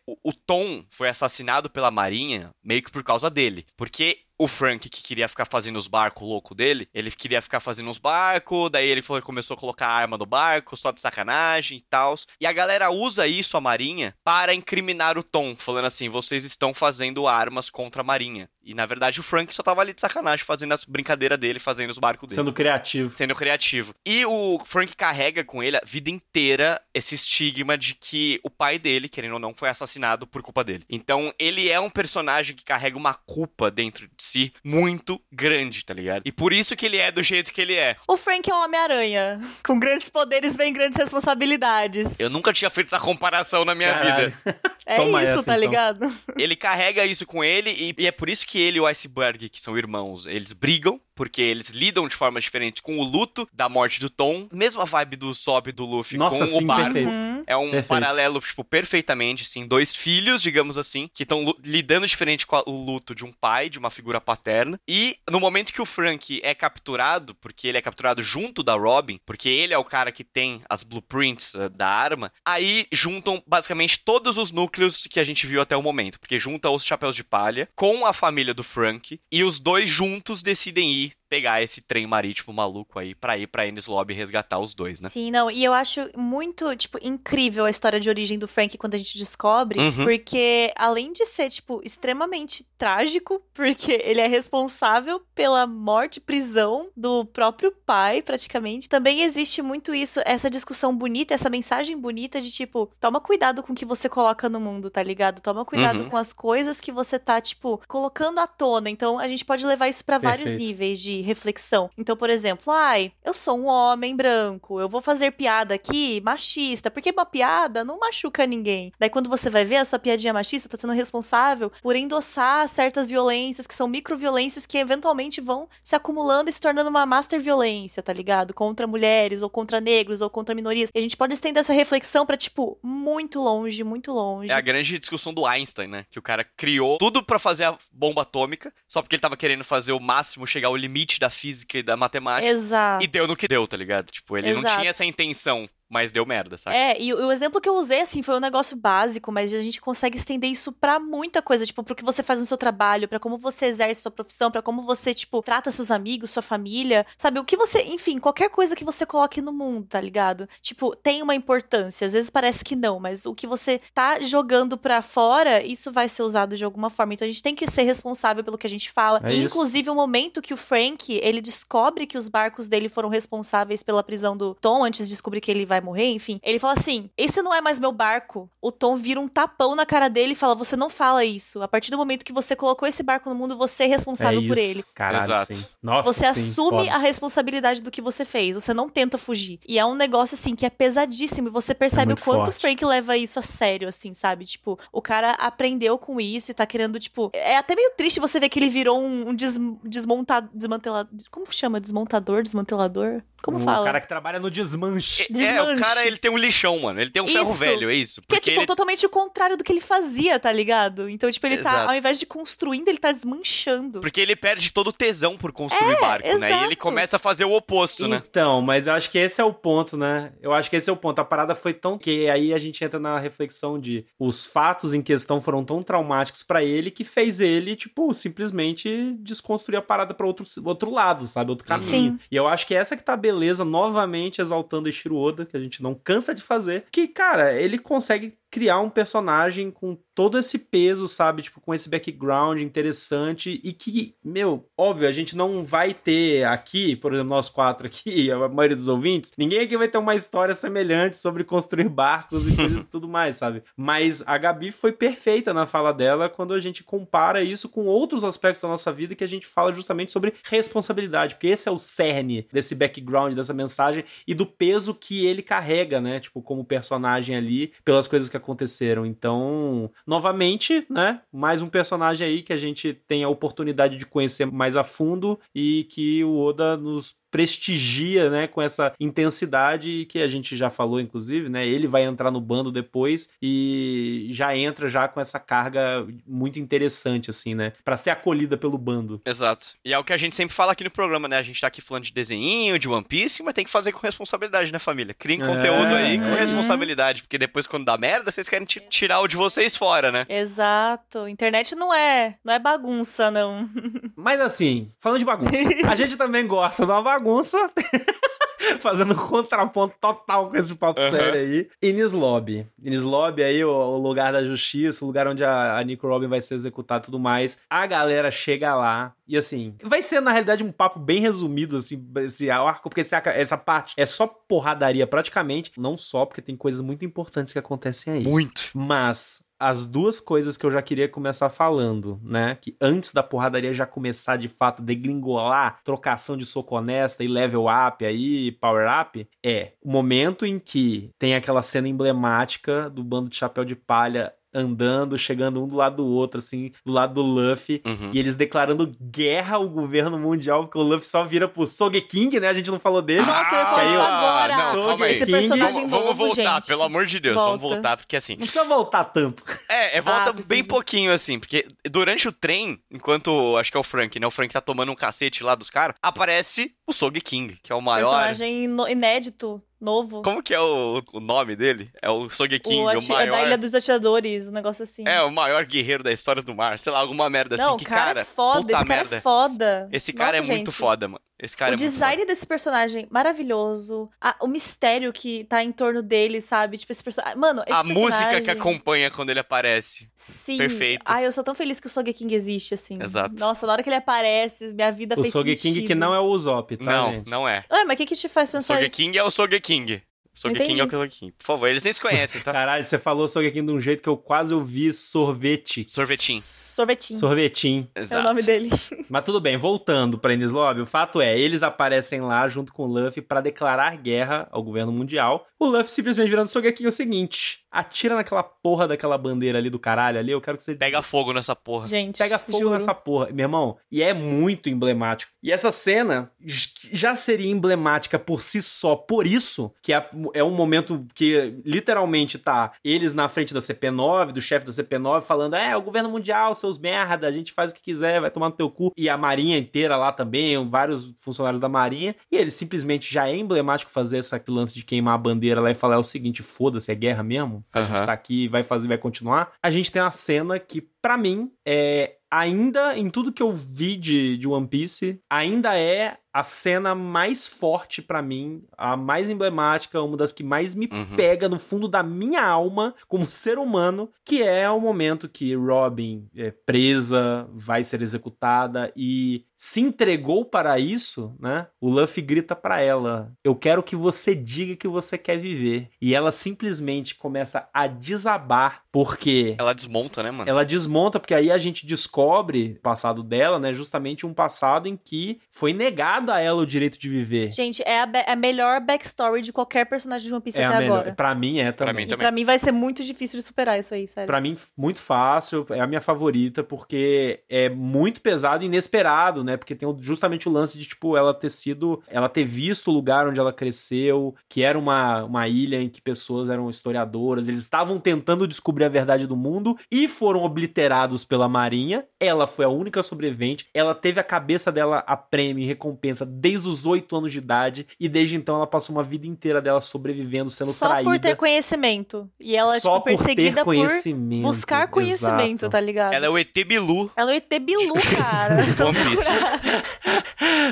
o, o Tom foi assassinado pela Marinha meio que por causa dele. Porque o Frank, que queria ficar fazendo os barcos louco dele, ele queria ficar fazendo uns barcos, daí ele foi, começou a colocar a arma no barco, só de sacanagem e tal. E a galera usa isso, a Marinha, para incriminar o Tom, falando assim: vocês estão fazendo armas contra a Marinha. E na verdade o Frank só tava ali de sacanagem, fazendo as brincadeiras dele, fazendo os barcos dele Sendo criativo. sendo criativo. E o Frank carrega com ele a vida inteira esse estigma de que o pai dele, querendo ou não, foi assassinado por culpa dele. Então, ele é um personagem que carrega uma culpa dentro de si muito grande, tá ligado? E por isso que ele é do jeito que ele é. O Frank é o Homem-Aranha. Com grandes poderes vem grandes responsabilidades. Eu nunca tinha feito essa comparação na minha Caralho. vida. É Toma isso, essa, tá então. ligado? Ele carrega isso com ele e, e é por isso que ele e o Iceberg, que são irmãos, eles brigam. Porque eles lidam de formas diferentes com o luto da morte do Tom. Mesma vibe do Sob do Luffy Nossa, com sim, o barco. perfeito. Uhum. É um Perfeito. paralelo, tipo, perfeitamente, assim, dois filhos, digamos assim, que estão lidando diferente com a- o luto de um pai, de uma figura paterna. E no momento que o Frank é capturado, porque ele é capturado junto da Robin, porque ele é o cara que tem as blueprints eh, da arma, aí juntam basicamente todos os núcleos que a gente viu até o momento, porque junta os chapéus de palha com a família do Frank e os dois juntos decidem ir pegar esse trem marítimo maluco aí pra ir pra Ennis Lobby resgatar os dois, né? Sim, não, e eu acho muito, tipo, incrível a história de origem do Frank quando a gente descobre, Uhum. porque além de ser, tipo, extremamente trágico, porque ele é responsável pela morte e prisão do próprio pai, praticamente, também existe muito isso, essa discussão bonita, essa mensagem bonita de, tipo, toma cuidado com o que você coloca no mundo, tá ligado? Toma cuidado Uhum. com as coisas que você tá, tipo, colocando à tona. Então, a gente pode levar isso pra vários níveis de reflexão. Então, por exemplo, ai, eu sou um homem branco, eu vou fazer piada aqui machista, porque uma piada não machuca ninguém. Daí quando você vai ver a sua piadinha machista, tá sendo responsável por endossar certas violências que são microviolências que eventualmente vão se acumulando e se tornando uma master violência, tá ligado? Contra mulheres ou contra negros ou contra minorias. E a gente pode estender essa reflexão para tipo muito longe, muito longe. É a grande discussão do Einstein, né? Que o cara criou tudo para fazer a bomba atômica, só porque ele tava querendo fazer o máximo, chegar ao limite da física e da matemática. Exato. E deu no que deu, tá ligado? Tipo, ele Exato. não tinha essa intenção mas deu merda, sabe? É, e o exemplo que eu usei, assim, foi um negócio básico, mas a gente consegue estender isso para muita coisa, tipo, pro que você faz no seu trabalho, para como você exerce sua profissão, para como você, tipo, trata seus amigos, sua família, sabe? O que você, enfim, qualquer coisa que você coloque no mundo, tá ligado? Tipo, tem uma importância, às vezes parece que não, mas o que você tá jogando para fora, isso vai ser usado de alguma forma. Então a gente tem que ser responsável pelo que a gente fala. É e, inclusive, o momento que o Frank, ele descobre que os barcos dele foram responsáveis pela prisão do Tom, antes de descobrir que ele vai morrer, enfim. Ele fala assim: esse não é mais meu barco. O Tom vira um tapão na cara dele e fala: Você não fala isso. A partir do momento que você colocou esse barco no mundo, você é responsável é por ele. Caralho, Exato. Sim. Nossa, você sim, assume foda. a responsabilidade do que você fez. Você não tenta fugir. E é um negócio, assim, que é pesadíssimo. E você percebe é o quanto o Frank leva isso a sério, assim, sabe? Tipo, o cara aprendeu com isso e tá querendo, tipo. É até meio triste você ver que ele virou um, um des, desmontado. Desmantelador. Como chama? Desmontador? Desmantelador? Como o fala? O cara que trabalha no desmanche. desmanche. É, o cara, ele tem um lixão, mano. Ele tem um isso. ferro velho, é isso. Porque que é, tipo, ele... totalmente o contrário do que ele fazia, tá ligado? Então, tipo, ele tá, exato. tá, ao invés de construindo, ele tá desmanchando. Porque ele perde todo o tesão por construir é, barco, exato. né? E ele começa a fazer o oposto, né? Então, mas eu acho que esse é o ponto, né? Eu acho que esse é o ponto. A parada foi tão que aí a gente entra na reflexão de os fatos em questão foram tão traumáticos para ele que fez ele, tipo, simplesmente desconstruir a parada para outro, outro lado, sabe? Outro caminho. Sim. E eu acho que essa que tá a beleza novamente exaltando Ishiro Oda, que a gente não cansa de fazer. Que, cara, ele consegue criar um personagem com todo esse peso, sabe? Tipo, com esse background interessante e que, meu, óbvio, a gente não vai ter aqui, por exemplo, nós quatro aqui, a maioria dos ouvintes, ninguém aqui vai ter uma história semelhante sobre construir barcos e coisas tudo mais, sabe? Mas a Gabi foi perfeita na fala dela quando a gente compara isso com outros aspectos da nossa vida que a gente fala justamente sobre responsabilidade, porque esse é o cerne desse background, dessa mensagem e do peso que ele carrega, né? Tipo, como personagem ali, pelas coisas que aconteceram. Então, novamente, né? Mais um personagem aí que a gente tem a oportunidade de conhecer mais a fundo e que o Oda nos prestigia, né, com essa intensidade que a gente já falou, inclusive, né? Ele vai entrar no bando depois e já entra já com essa carga muito interessante, assim, né? Para ser acolhida pelo bando. Exato. E é o que a gente sempre fala aqui no programa, né? A gente tá aqui falando de desenho, de One Piece, mas tem que fazer com responsabilidade, né, família? Criem é, conteúdo aí com responsabilidade, porque depois quando dá merda, vocês querem tirar o de vocês fora, né? Exato. Internet não é, não é bagunça, não. Mas assim, falando de bagunça, a gente também gosta de uma bagunça bagunça. fazendo um contraponto total com esse papo uhum. sério aí. Inis Lobby. Lobby aí, o, o, lugar da justiça, o lugar onde a, a Nico Robin vai ser executada e tudo mais. A galera chega lá e assim, vai ser na realidade um papo bem resumido, assim, esse arco, porque esse, essa parte é só porradaria praticamente. Não só, porque tem coisas muito importantes que acontecem aí. Muito. Mas as duas coisas que eu já queria começar falando, né? Que antes da porradaria já começar de fato degringolar, trocação de soco honesta e level up aí, power up, é o momento em que tem aquela cena emblemática do bando de chapéu de palha andando, chegando um do lado do outro, assim, do lado do Luffy, uhum. e eles declarando guerra ao governo mundial, porque o Luffy só vira pro Sogeking, né? A gente não falou dele. Nossa, eu ia falar isso agora. Não, calma aí. Esse personagem vamos, vamos voltar, gente. pelo amor de Deus, Volta. vamos voltar, porque assim... Não precisa voltar tanto. É, é volta ah, bem pouquinho, assim, porque durante o trem, enquanto, acho que é o Frank, né? O Frank tá tomando um cacete lá dos caras, aparece o Sogeking, que é o maior... Personagem inédito novo. Como que é o, o nome dele? É o Sogeking, o, o maior... É da Ilha dos Atiradores, um negócio assim. É, o maior guerreiro da história do mar. Sei lá, alguma merda Não, assim. Que cara, cara é foda, esse merda. cara é foda. Esse cara Nossa, é gente. muito foda, mano. Esse cara o é design desse personagem maravilhoso. A, o mistério que tá em torno dele, sabe? Tipo, esse personagem. Mano, esse A personagem... música que acompanha quando ele aparece. Sim. Perfeito. Ai, eu sou tão feliz que o Sogeking existe, assim. Exato. Nossa, na hora que ele aparece, minha vida o fez Sogeking sentido. que não é o Usopp, tá, Não, gente? não é. Ué, mas o que que te faz pensar Sogeking isso? é o Sogeking. Sogeking é o Sogeking. Por favor, eles nem se conhecem, tá? Caralho, você falou Sogeking de um jeito que eu quase ouvi sorvete. Sorvetim. Sorvetim. Sorvetim. Exato. É o nome dele. Mas tudo bem, voltando pra Enies Lobby, o fato é, eles aparecem lá junto com o Luffy para declarar guerra ao governo mundial. O Luffy simplesmente virando Sogeking é o seguinte, atira naquela porra daquela bandeira ali do caralho ali, eu quero que você... Pega fogo nessa porra. Gente, Pega fogo juro. nessa porra, meu irmão. E é muito emblemático. E essa cena já seria emblemática por si só, por isso, que é, é um momento que literalmente tá eles na frente da CP9, do chefe da CP9, falando: é, o governo mundial, seus merda, a gente faz o que quiser, vai tomar no teu cu. E a marinha inteira lá também, vários funcionários da marinha. E ele simplesmente já é emblemático fazer esse lance de queimar a bandeira lá e falar: é o seguinte, foda-se, é guerra mesmo. A uhum. gente tá aqui, vai fazer, vai continuar. A gente tem uma cena que, para mim, é ainda em tudo que eu vi de, de One Piece, ainda é a cena mais forte para mim, a mais emblemática, uma das que mais me uhum. pega no fundo da minha alma como ser humano, que é o momento que Robin é presa, vai ser executada e se entregou para isso, né? O Luffy grita para ela: "Eu quero que você diga que você quer viver". E ela simplesmente começa a desabar porque ela desmonta, né, mano? Ela desmonta porque aí a gente descobre o passado dela, né, justamente um passado em que foi negado a ela o direito de viver. Gente, é a, a melhor backstory de qualquer personagem de One Piece é até agora. Para mim é também. Pra mim, também. pra mim vai ser muito difícil de superar isso aí, sério. Para mim muito fácil, é a minha favorita porque é muito pesado e inesperado, né? Porque tem justamente o lance de, tipo, ela ter sido. Ela ter visto o lugar onde ela cresceu, que era uma, uma ilha em que pessoas eram historiadoras, eles estavam tentando descobrir a verdade do mundo e foram obliterados pela Marinha. Ela foi a única sobrevivente. Ela teve a cabeça dela a prêmio e recompensa desde os oito anos de idade. E desde então ela passou uma vida inteira dela sobrevivendo, sendo Só traída. Só por ter conhecimento. E ela, Só tipo, perseguida por, por buscar conhecimento, exato. tá ligado? Ela é o ET Bilu. Ela é o ET Bilu, cara.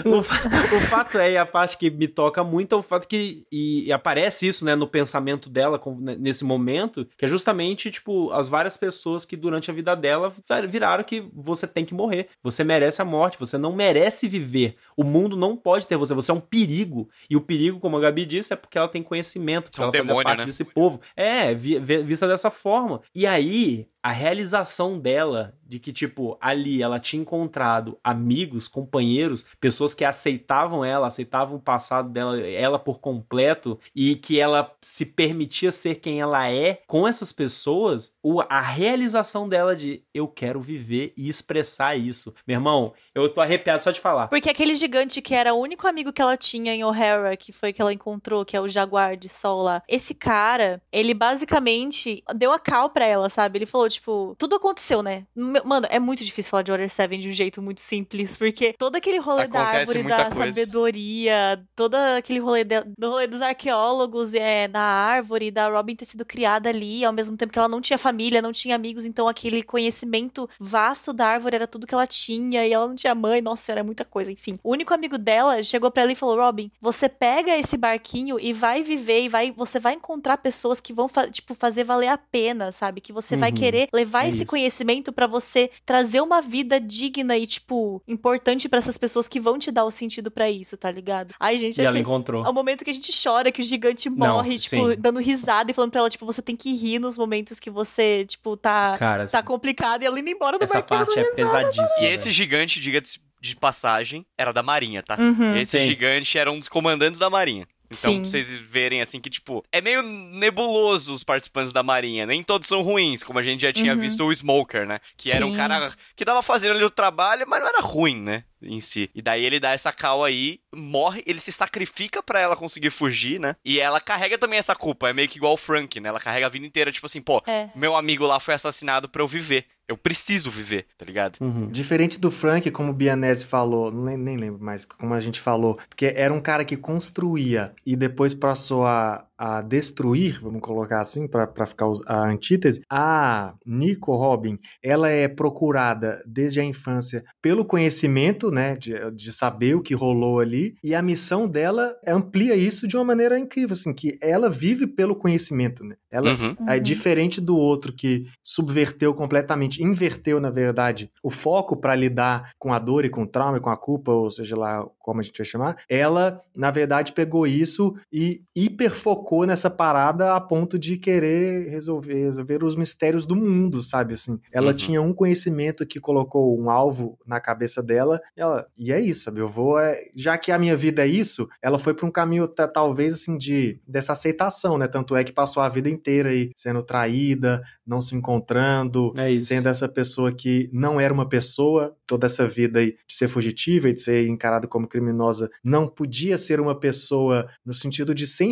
O, o, fato é, e a parte que me toca muito é o fato que. E, e aparece isso, né, no pensamento dela com, nesse momento, que é justamente, tipo, as várias pessoas que durante a vida dela viraram que você tem que morrer. Você merece a morte, você não merece viver. O mundo não pode ter você, você é um perigo. E o perigo, como a Gabi disse, é porque ela tem conhecimento, porque é um ela demônio, faz parte né? desse povo. É, vi, vi, vista dessa forma. E aí, a realização dela de que, tipo, ali ela tinha encontrado amigos, companheiros, pessoas que aceitavam ela, aceitavam o passado dela, ela por completo, e que ela se permitia ser quem ela é com essas pessoas, o, a realização dela de eu quero viver e expressar isso. Meu irmão, eu tô arrepiado só de falar. Porque aquele gigante que era o único amigo que ela tinha em O'Hara, que foi que ela encontrou, que é o Jaguar de Sol lá, esse cara, ele basicamente deu a cal pra ela, sabe? Ele falou, tipo, tudo aconteceu, né? Mano, é muito difícil falar de Order 7 de um jeito muito simples, porque todo aquele rolê Acontece da árvore, da coisa. sabedoria, todo aquele rolê de, do rolê dos arqueólogos é, na árvore, da Robin ter sido criada ali, ao mesmo tempo que ela não tinha família, não tinha amigos, então aquele conhecimento vasto da árvore era tudo que ela tinha, e ela não tinha mãe, nossa, era muita coisa, enfim. O único amigo dela chegou pra ela e falou: Robin, você pega esse barquinho e vai viver, e vai, você vai encontrar pessoas que vão, tipo, fazer valer a pena, sabe? Que você uhum, vai querer levar é esse isso. conhecimento para você trazer uma vida digna e, tipo, importante para essas pessoas que vão te dar o sentido para isso, tá ligado? Ai, gente, E é, ela que- encontrou. é o momento que a gente chora, que o gigante Não, morre, tipo, sim. dando risada e falando pra ela, tipo, você tem que rir nos momentos que você, tipo, tá, Cara, tá complicado e ela indo embora do essa barquinho. parte é pesadíssima. E esse gigante, diga-se de passagem, era da Marinha, tá? Uhum. Esse Sim. gigante era um dos comandantes da Marinha. Então, Sim. pra vocês verem, assim, que, tipo, é meio nebuloso os participantes da Marinha. Nem todos são ruins, como a gente já tinha Uhum. visto o Smoker, né? Que era um Sim. cara que tava fazendo ali o trabalho, mas não era ruim, né? Em si. E daí ele dá essa cal aí, morre, ele se sacrifica pra ela conseguir fugir, né? E ela carrega também essa culpa. É meio que igual o Frank, né? Ela carrega a vida inteira, tipo assim, pô, É. meu amigo lá foi assassinado pra eu viver. Eu preciso viver, tá ligado? Uhum. Diferente do Frank, como o Bianese falou, não lem- nem lembro mais como a gente falou, que era um cara que construía e depois passou a, a destruir, vamos colocar assim, para ficar a antítese. A Nico Robin, ela é procurada desde a infância pelo conhecimento, né, de, de saber o que rolou ali, e a missão dela amplia isso de uma maneira incrível, assim, que ela vive pelo conhecimento, né? Ela, Uhum. é Uhum. diferente do outro que subverteu completamente, inverteu, na verdade, o foco para lidar com a dor e com o trauma e com a culpa, ou seja lá como a gente vai chamar. Ela, na verdade, pegou isso e hiperfocou focou nessa parada a ponto de querer resolver, resolver os mistérios do mundo, sabe? Assim, ela uhum. tinha um conhecimento que colocou um alvo na cabeça dela, e, ela, e é isso, sabe? Eu vou, é, já que a minha vida é isso, ela foi para um caminho talvez assim de dessa aceitação, né? Tanto é que passou a vida inteira aí sendo traída, não se encontrando, é sendo essa pessoa que não era uma pessoa, toda essa vida aí de ser fugitiva e de ser encarada como criminosa, não podia ser uma pessoa no sentido de ser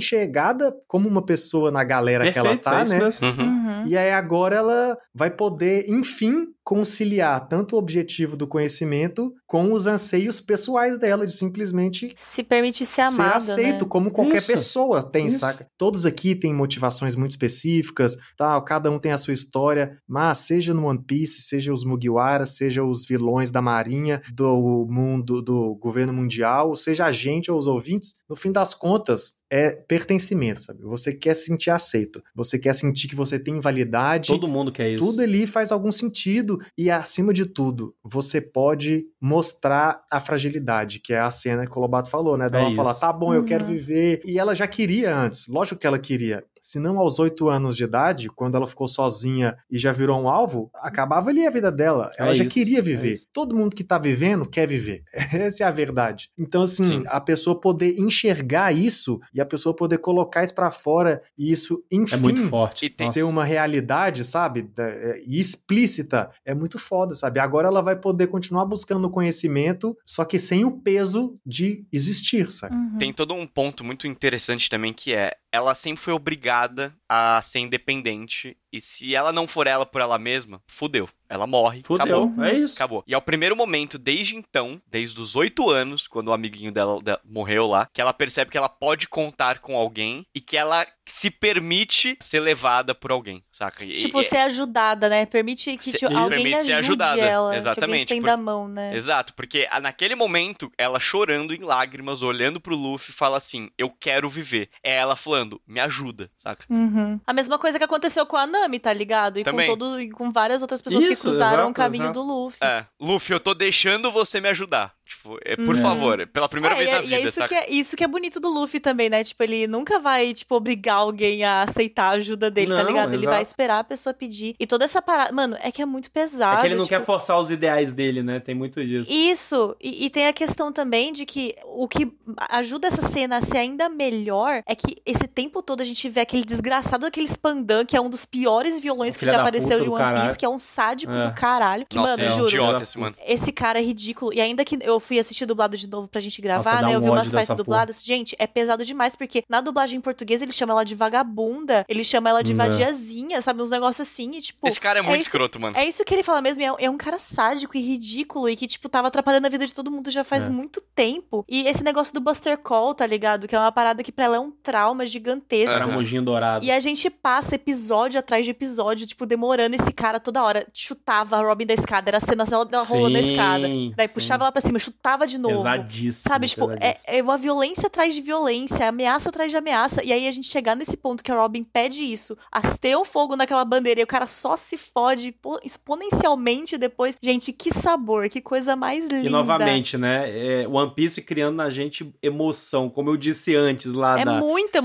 como uma pessoa na galera Perfeito, que ela tá, é né? Uhum. Uhum. E aí agora ela vai poder, enfim, conciliar tanto o objetivo do conhecimento com os anseios pessoais dela de simplesmente se permitir ser amada, ser aceito né? como qualquer Isso. pessoa tem, Isso. saca? Todos aqui têm motivações muito específicas, tal, cada um tem a sua história, mas seja no One Piece, seja os Mugiwara, seja os vilões da marinha, do mundo do governo mundial, seja a gente ou os ouvintes, no fim das contas, é pertencimento, sabe? Você quer se sentir aceito, você quer sentir que você tem validade. Todo mundo quer isso. Tudo ali faz algum sentido e acima de tudo, você pode mostrar a fragilidade, que é a cena que o Lobato falou, né? Da é ela falar, tá bom, eu quero uhum. viver. E ela já queria antes, lógico que ela queria se não aos oito anos de idade, quando ela ficou sozinha e já virou um alvo, acabava ali a vida dela. Ela é já isso, queria é viver. É Todo mundo que tá vivendo quer viver. Essa é a verdade. Então, assim, Sim. a pessoa poder enxergar isso e a pessoa poder colocar isso para fora e isso, enfim, é muito forte. ser uma realidade, sabe? É, e explícita, é muito foda, sabe? Agora ela vai poder continuar buscando conhecimento, só que sem o peso de existir, sabe? Uhum. Tem todo um ponto muito interessante também que é ela sempre foi obrigada a ser independente. E se ela não for ela por ela mesma, fudeu. Ela morre. Fudeu, acabou. é isso. Acabou. E é o primeiro momento, desde então, desde os oito anos, quando o amiguinho dela, dela, morreu lá, que ela percebe que ela pode contar com alguém e que ela se permite ser levada por alguém, saca? Tipo, e, ser ajudada, né? Permite que se, tipo, alguém permite ajude ser ajudada. ela. Exatamente. Que alguém por... a mão, né? Exato, porque naquele momento, ela chorando em lágrimas, olhando pro Luffy, fala assim, eu quero viver. É ela falando, me ajuda, saca? Uhum. A mesma coisa que aconteceu com a Nami, tá ligado? E Também. com todo, e com várias outras pessoas Isso, que cruzaram exato, o caminho exato. do Luffy. É, Luffy, eu tô deixando você me ajudar. Tipo, é, por uhum. favor, pela primeira é, vez na é, vida, e é isso, que é, isso que é bonito do Luffy também, né? Tipo, ele nunca vai, tipo, obrigar alguém a aceitar a ajuda dele, tá não, tá ligado? Exato. Ele vai esperar a pessoa pedir. E toda essa parada. Mano, é que é muito pesado. É que ele não tipo... quer forçar os ideais dele, né? Tem muito disso. Isso. E, e, tem a questão também de que o que ajuda essa cena a ser ainda melhor é que esse tempo todo a gente vê aquele desgraçado daquele Spandan, que é um dos piores vilões que já apareceu em One caralho. Piece, que é um sádico é. do caralho. Que, Nossa, mano, é um juro. Idiota esse, mano. Esse cara é ridículo. E ainda que eu fui assistir dublado de novo pra gente gravar, Nossa, né? Um eu vi umas partes dubladas. Porra. Gente, é pesado demais, porque na dublagem em português ele chama ela de vagabunda, ele chama ela de vadiazinha, sabe? Uns negócios assim, e tipo. Esse cara é muito é isso, escroto, mano. É isso que ele fala mesmo, é, é, um cara sádico e ridículo e que, tipo, tava atrapalhando a vida de todo mundo já faz é. muito tempo. E esse negócio do Buster Call, tá ligado? Que é uma parada que pra ela é um trauma gigantesco. Tramoginho dourado. E a gente passa episódio atrás de episódio, tipo, demorando esse cara toda hora. Chutava a Robin da escada, era a cena dela rolando da escada. Daí sim. puxava ela pra cima, chutava de novo. Pesadíssimo. Sabe, tipo, é, é, uma violência atrás de violência, ameaça atrás de ameaça. E aí a gente chegar nesse ponto que a Robin pede isso, ter um fogo naquela bandeira e o cara só se fode exponencialmente depois. Gente, que sabor, que coisa mais linda. E novamente, né? É, One Piece criando na gente emoção, como eu disse antes lá é da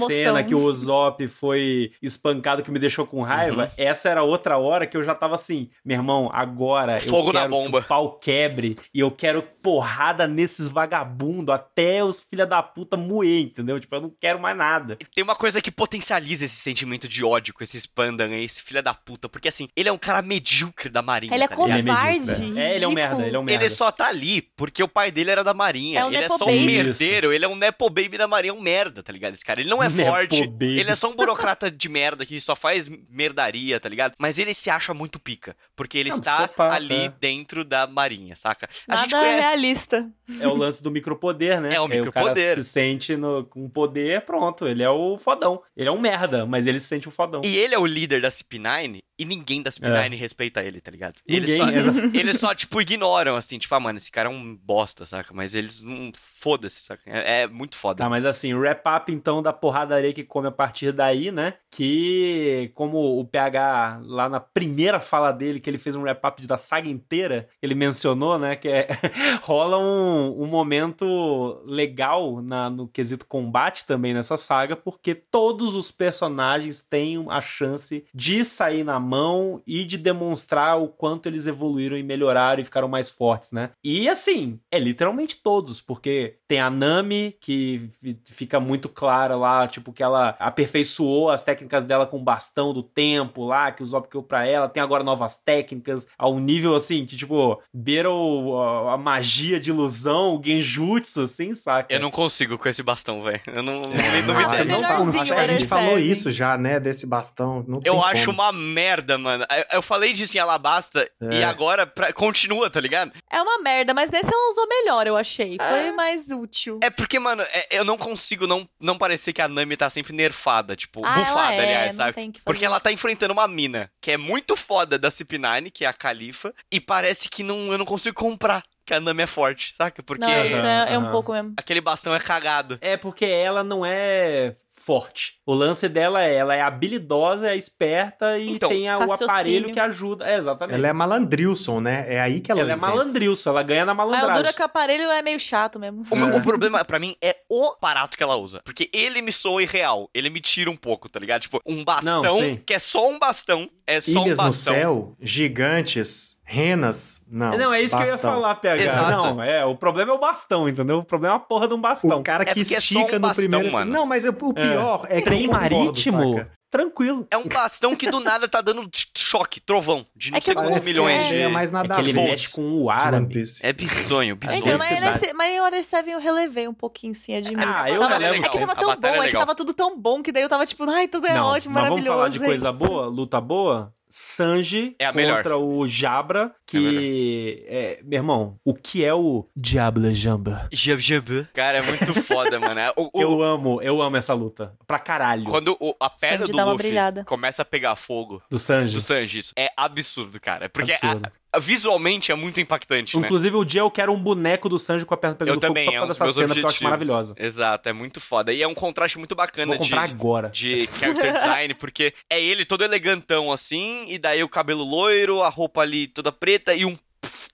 cena que o Usopp foi espancado que me deixou com raiva. Uhum. Essa era outra hora que eu já tava assim, meu irmão, agora fogo eu quero na bomba. que o pau quebre e eu quero porrada nesses vagabundos até os filha da puta moer, entendeu? Tipo, eu não quero mais nada. Tem uma coisa que potencializa esse sentimento de ódio com esse Pandan aí, esse filha da puta, porque assim, ele é um cara medíocre da marinha. Ele é tá covarde. Ele é, é, ele é um merda, ele é um merda. Ele só tá ali porque o pai dele era da marinha. É um ele é só um baby. merdeiro, ele é um nepo baby da marinha, é um merda, tá ligado? Esse cara, ele não é nepo forte, baby. ele é só um burocrata de merda que só faz merdaria, tá ligado? Mas ele se acha muito pica, porque ele é um está ali dentro da marinha, saca? A Nada gente conhece... realista. É o lance do micropoder, né? É o micropoder. O cara se sente no, com poder, pronto, ele é o fodão. Ele é um merda, mas ele se sente o fodão. E ele é o líder da CP9 e ninguém da CP9 é. respeita ele, tá ligado? Eles só, eles só, tipo, ignoram, assim, tipo, ah, mano, esse cara é um bosta, saca? Mas eles não. Foda-se, saca? É, é, muito foda. Tá, mas assim, wrap up então da porradaria que come a partir daí, né? Que, como o o PH, lá na primeira fala dele, que ele fez um wrap-up da saga inteira, ele mencionou, né, que é, rola um, um momento legal na, no quesito combate também nessa saga, porque todos os personagens têm a chance de sair na mão e de demonstrar o quanto eles evoluíram e melhoraram e ficaram mais fortes, né? E assim, é literalmente todos, porque tem a Nami, que fica muito clara lá, tipo, que ela aperfeiçoou as técnicas dela com o bastão do tempo lá, que o Zop pra ela, tem agora novas técnicas, ao nível assim, que tipo, beira a, a, magia de ilusão, o genjutsu, assim, saca? Eu não consigo com esse bastão, velho. Eu não, não, não, não me desce. Não, a gente falou isso já, né, desse bastão. eu acho como. uma merda, mano. Eu, eu falei disso em Alabasta é. e agora pra, continua, tá ligado? É uma merda, mas nesse ela usou melhor, eu achei. Foi é. mais útil. É porque, mano, é, eu não consigo não, não parecer que a Nami tá sempre nerfada, tipo, ah, bufada, é, aliás, sabe? Porque ela tá enfrentando uma mina que é muito foda da CP9, que é a Califa, e parece que não, eu não consigo comprar que a Nami é forte, saca? Porque. Não, isso é, é um pouco mesmo. Aquele bastão é cagado. É porque ela não é forte. O lance dela é, ela é habilidosa, é esperta e então, tem a, o aparelho que ajuda. É, exatamente. Ela é malandrilson, né? É aí que ela Ela é malandrilson, ela ganha na malandragem. Mas o dura que o aparelho é meio chato mesmo. O, é. o problema para mim é o aparato que ela usa. Porque ele me soa irreal. Ele me tira um pouco, tá ligado? Tipo, um bastão Não, que é só um bastão. É só Ilhas um bastão. no céu, gigantes, renas, não. Não, é isso bastão. que eu ia falar, PH. Exato. Não, é, o problema é o bastão, entendeu? O problema é a porra de um bastão. O cara é que é estica é um no bastão, primeiro... Mano. Não, mas o pior é, é que trem marítimo. Saca? tranquilo. É um bastão que do nada tá dando choque, trovão, de não é sei quantos milhões é, de... É mais nada é que ele mexe com o árabe. É bizonho, bizonho. Então, mas, nesse, mas em Order 7 eu relevei um pouquinho, sim, admito. Ah, eu tava, relevo, É que tava tão bom, é, é, que tava tudo tão bom, que daí eu tava tipo, ai, tudo é não, ótimo, mas maravilhoso. vamos falar de coisa boa, luta boa? Sanji é contra o Jabra, que é, é, meu irmão, o que é o Diablo Jamba? Jab Jab. Cara, é muito foda, mano. É, o, o, eu amo, eu amo essa luta. Pra caralho. Quando o, a perna Sanji do Luffy começa a pegar fogo. Do Sanji. Do Sanji, isso. É absurdo, cara. Porque absurdo. A, visualmente é muito impactante, né? Inclusive, né? o dia eu quero um boneco do Sanji com a perna pegando eu fogo também, só por é um dessa cena, objetivos. porque eu acho maravilhosa. Exato, é muito foda. E é um contraste muito bacana Vou comprar de, agora. de character design, porque é ele todo elegantão assim, e daí o cabelo loiro, a roupa ali toda preta e um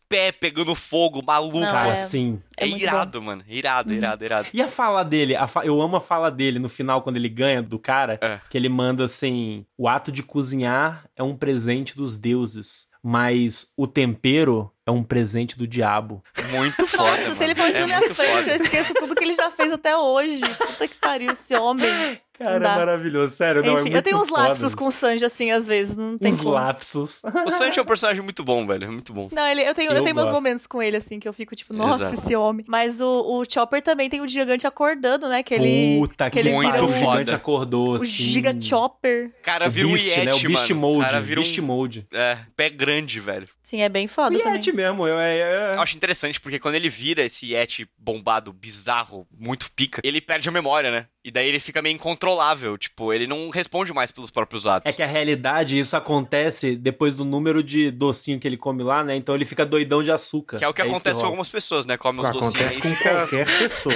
pé pegando fogo, maluco. Não, é, assim. É, é irado, bom. mano. Irado, irado, irado. E a fala dele? A fa... Eu amo a fala dele no final, quando ele ganha do cara, é. que ele manda assim: o ato de cozinhar é um presente dos deuses mas o tempero é um presente do diabo. Muito foda. Nossa, mano. se ele fosse é na minha frente, foda. eu esqueço tudo que ele já fez até hoje. Puta que pariu, esse homem. Cara, é maravilhoso. Sério, não, é Enfim, é eu tenho uns foda. lapsos com o Sanji, assim, às vezes. Não tem uns como. lapsos. O Sanji é um personagem muito bom, velho. É muito bom. Não, ele, eu tenho, eu, eu tenho meus momentos com ele, assim, que eu fico tipo, nossa, Exato. esse homem. Mas o, o Chopper também tem o gigante acordando, né? Que ele. Puta que, que ele muito foda. O gigante acordou, o assim. Giga Chopper. Cara, vira um Yeti, né? O Beast mano. Mode. Cara, vira Beast um... Mode. É, pé grande, velho. Sim, é bem foda o também. Yeti mesmo. Eu, é, é... eu acho interessante, porque quando ele vira esse Yeti bombado, bizarro, muito pica, ele perde a memória, né? E daí ele fica meio incontrolável, tipo, ele não responde mais pelos próprios atos. É que a realidade, isso acontece depois do número de docinho que ele come lá, né? Então ele fica doidão de açúcar. Que é o que é acontece que com algumas pessoas, né? Come os docinhos. Acontece com fica... qualquer pessoa.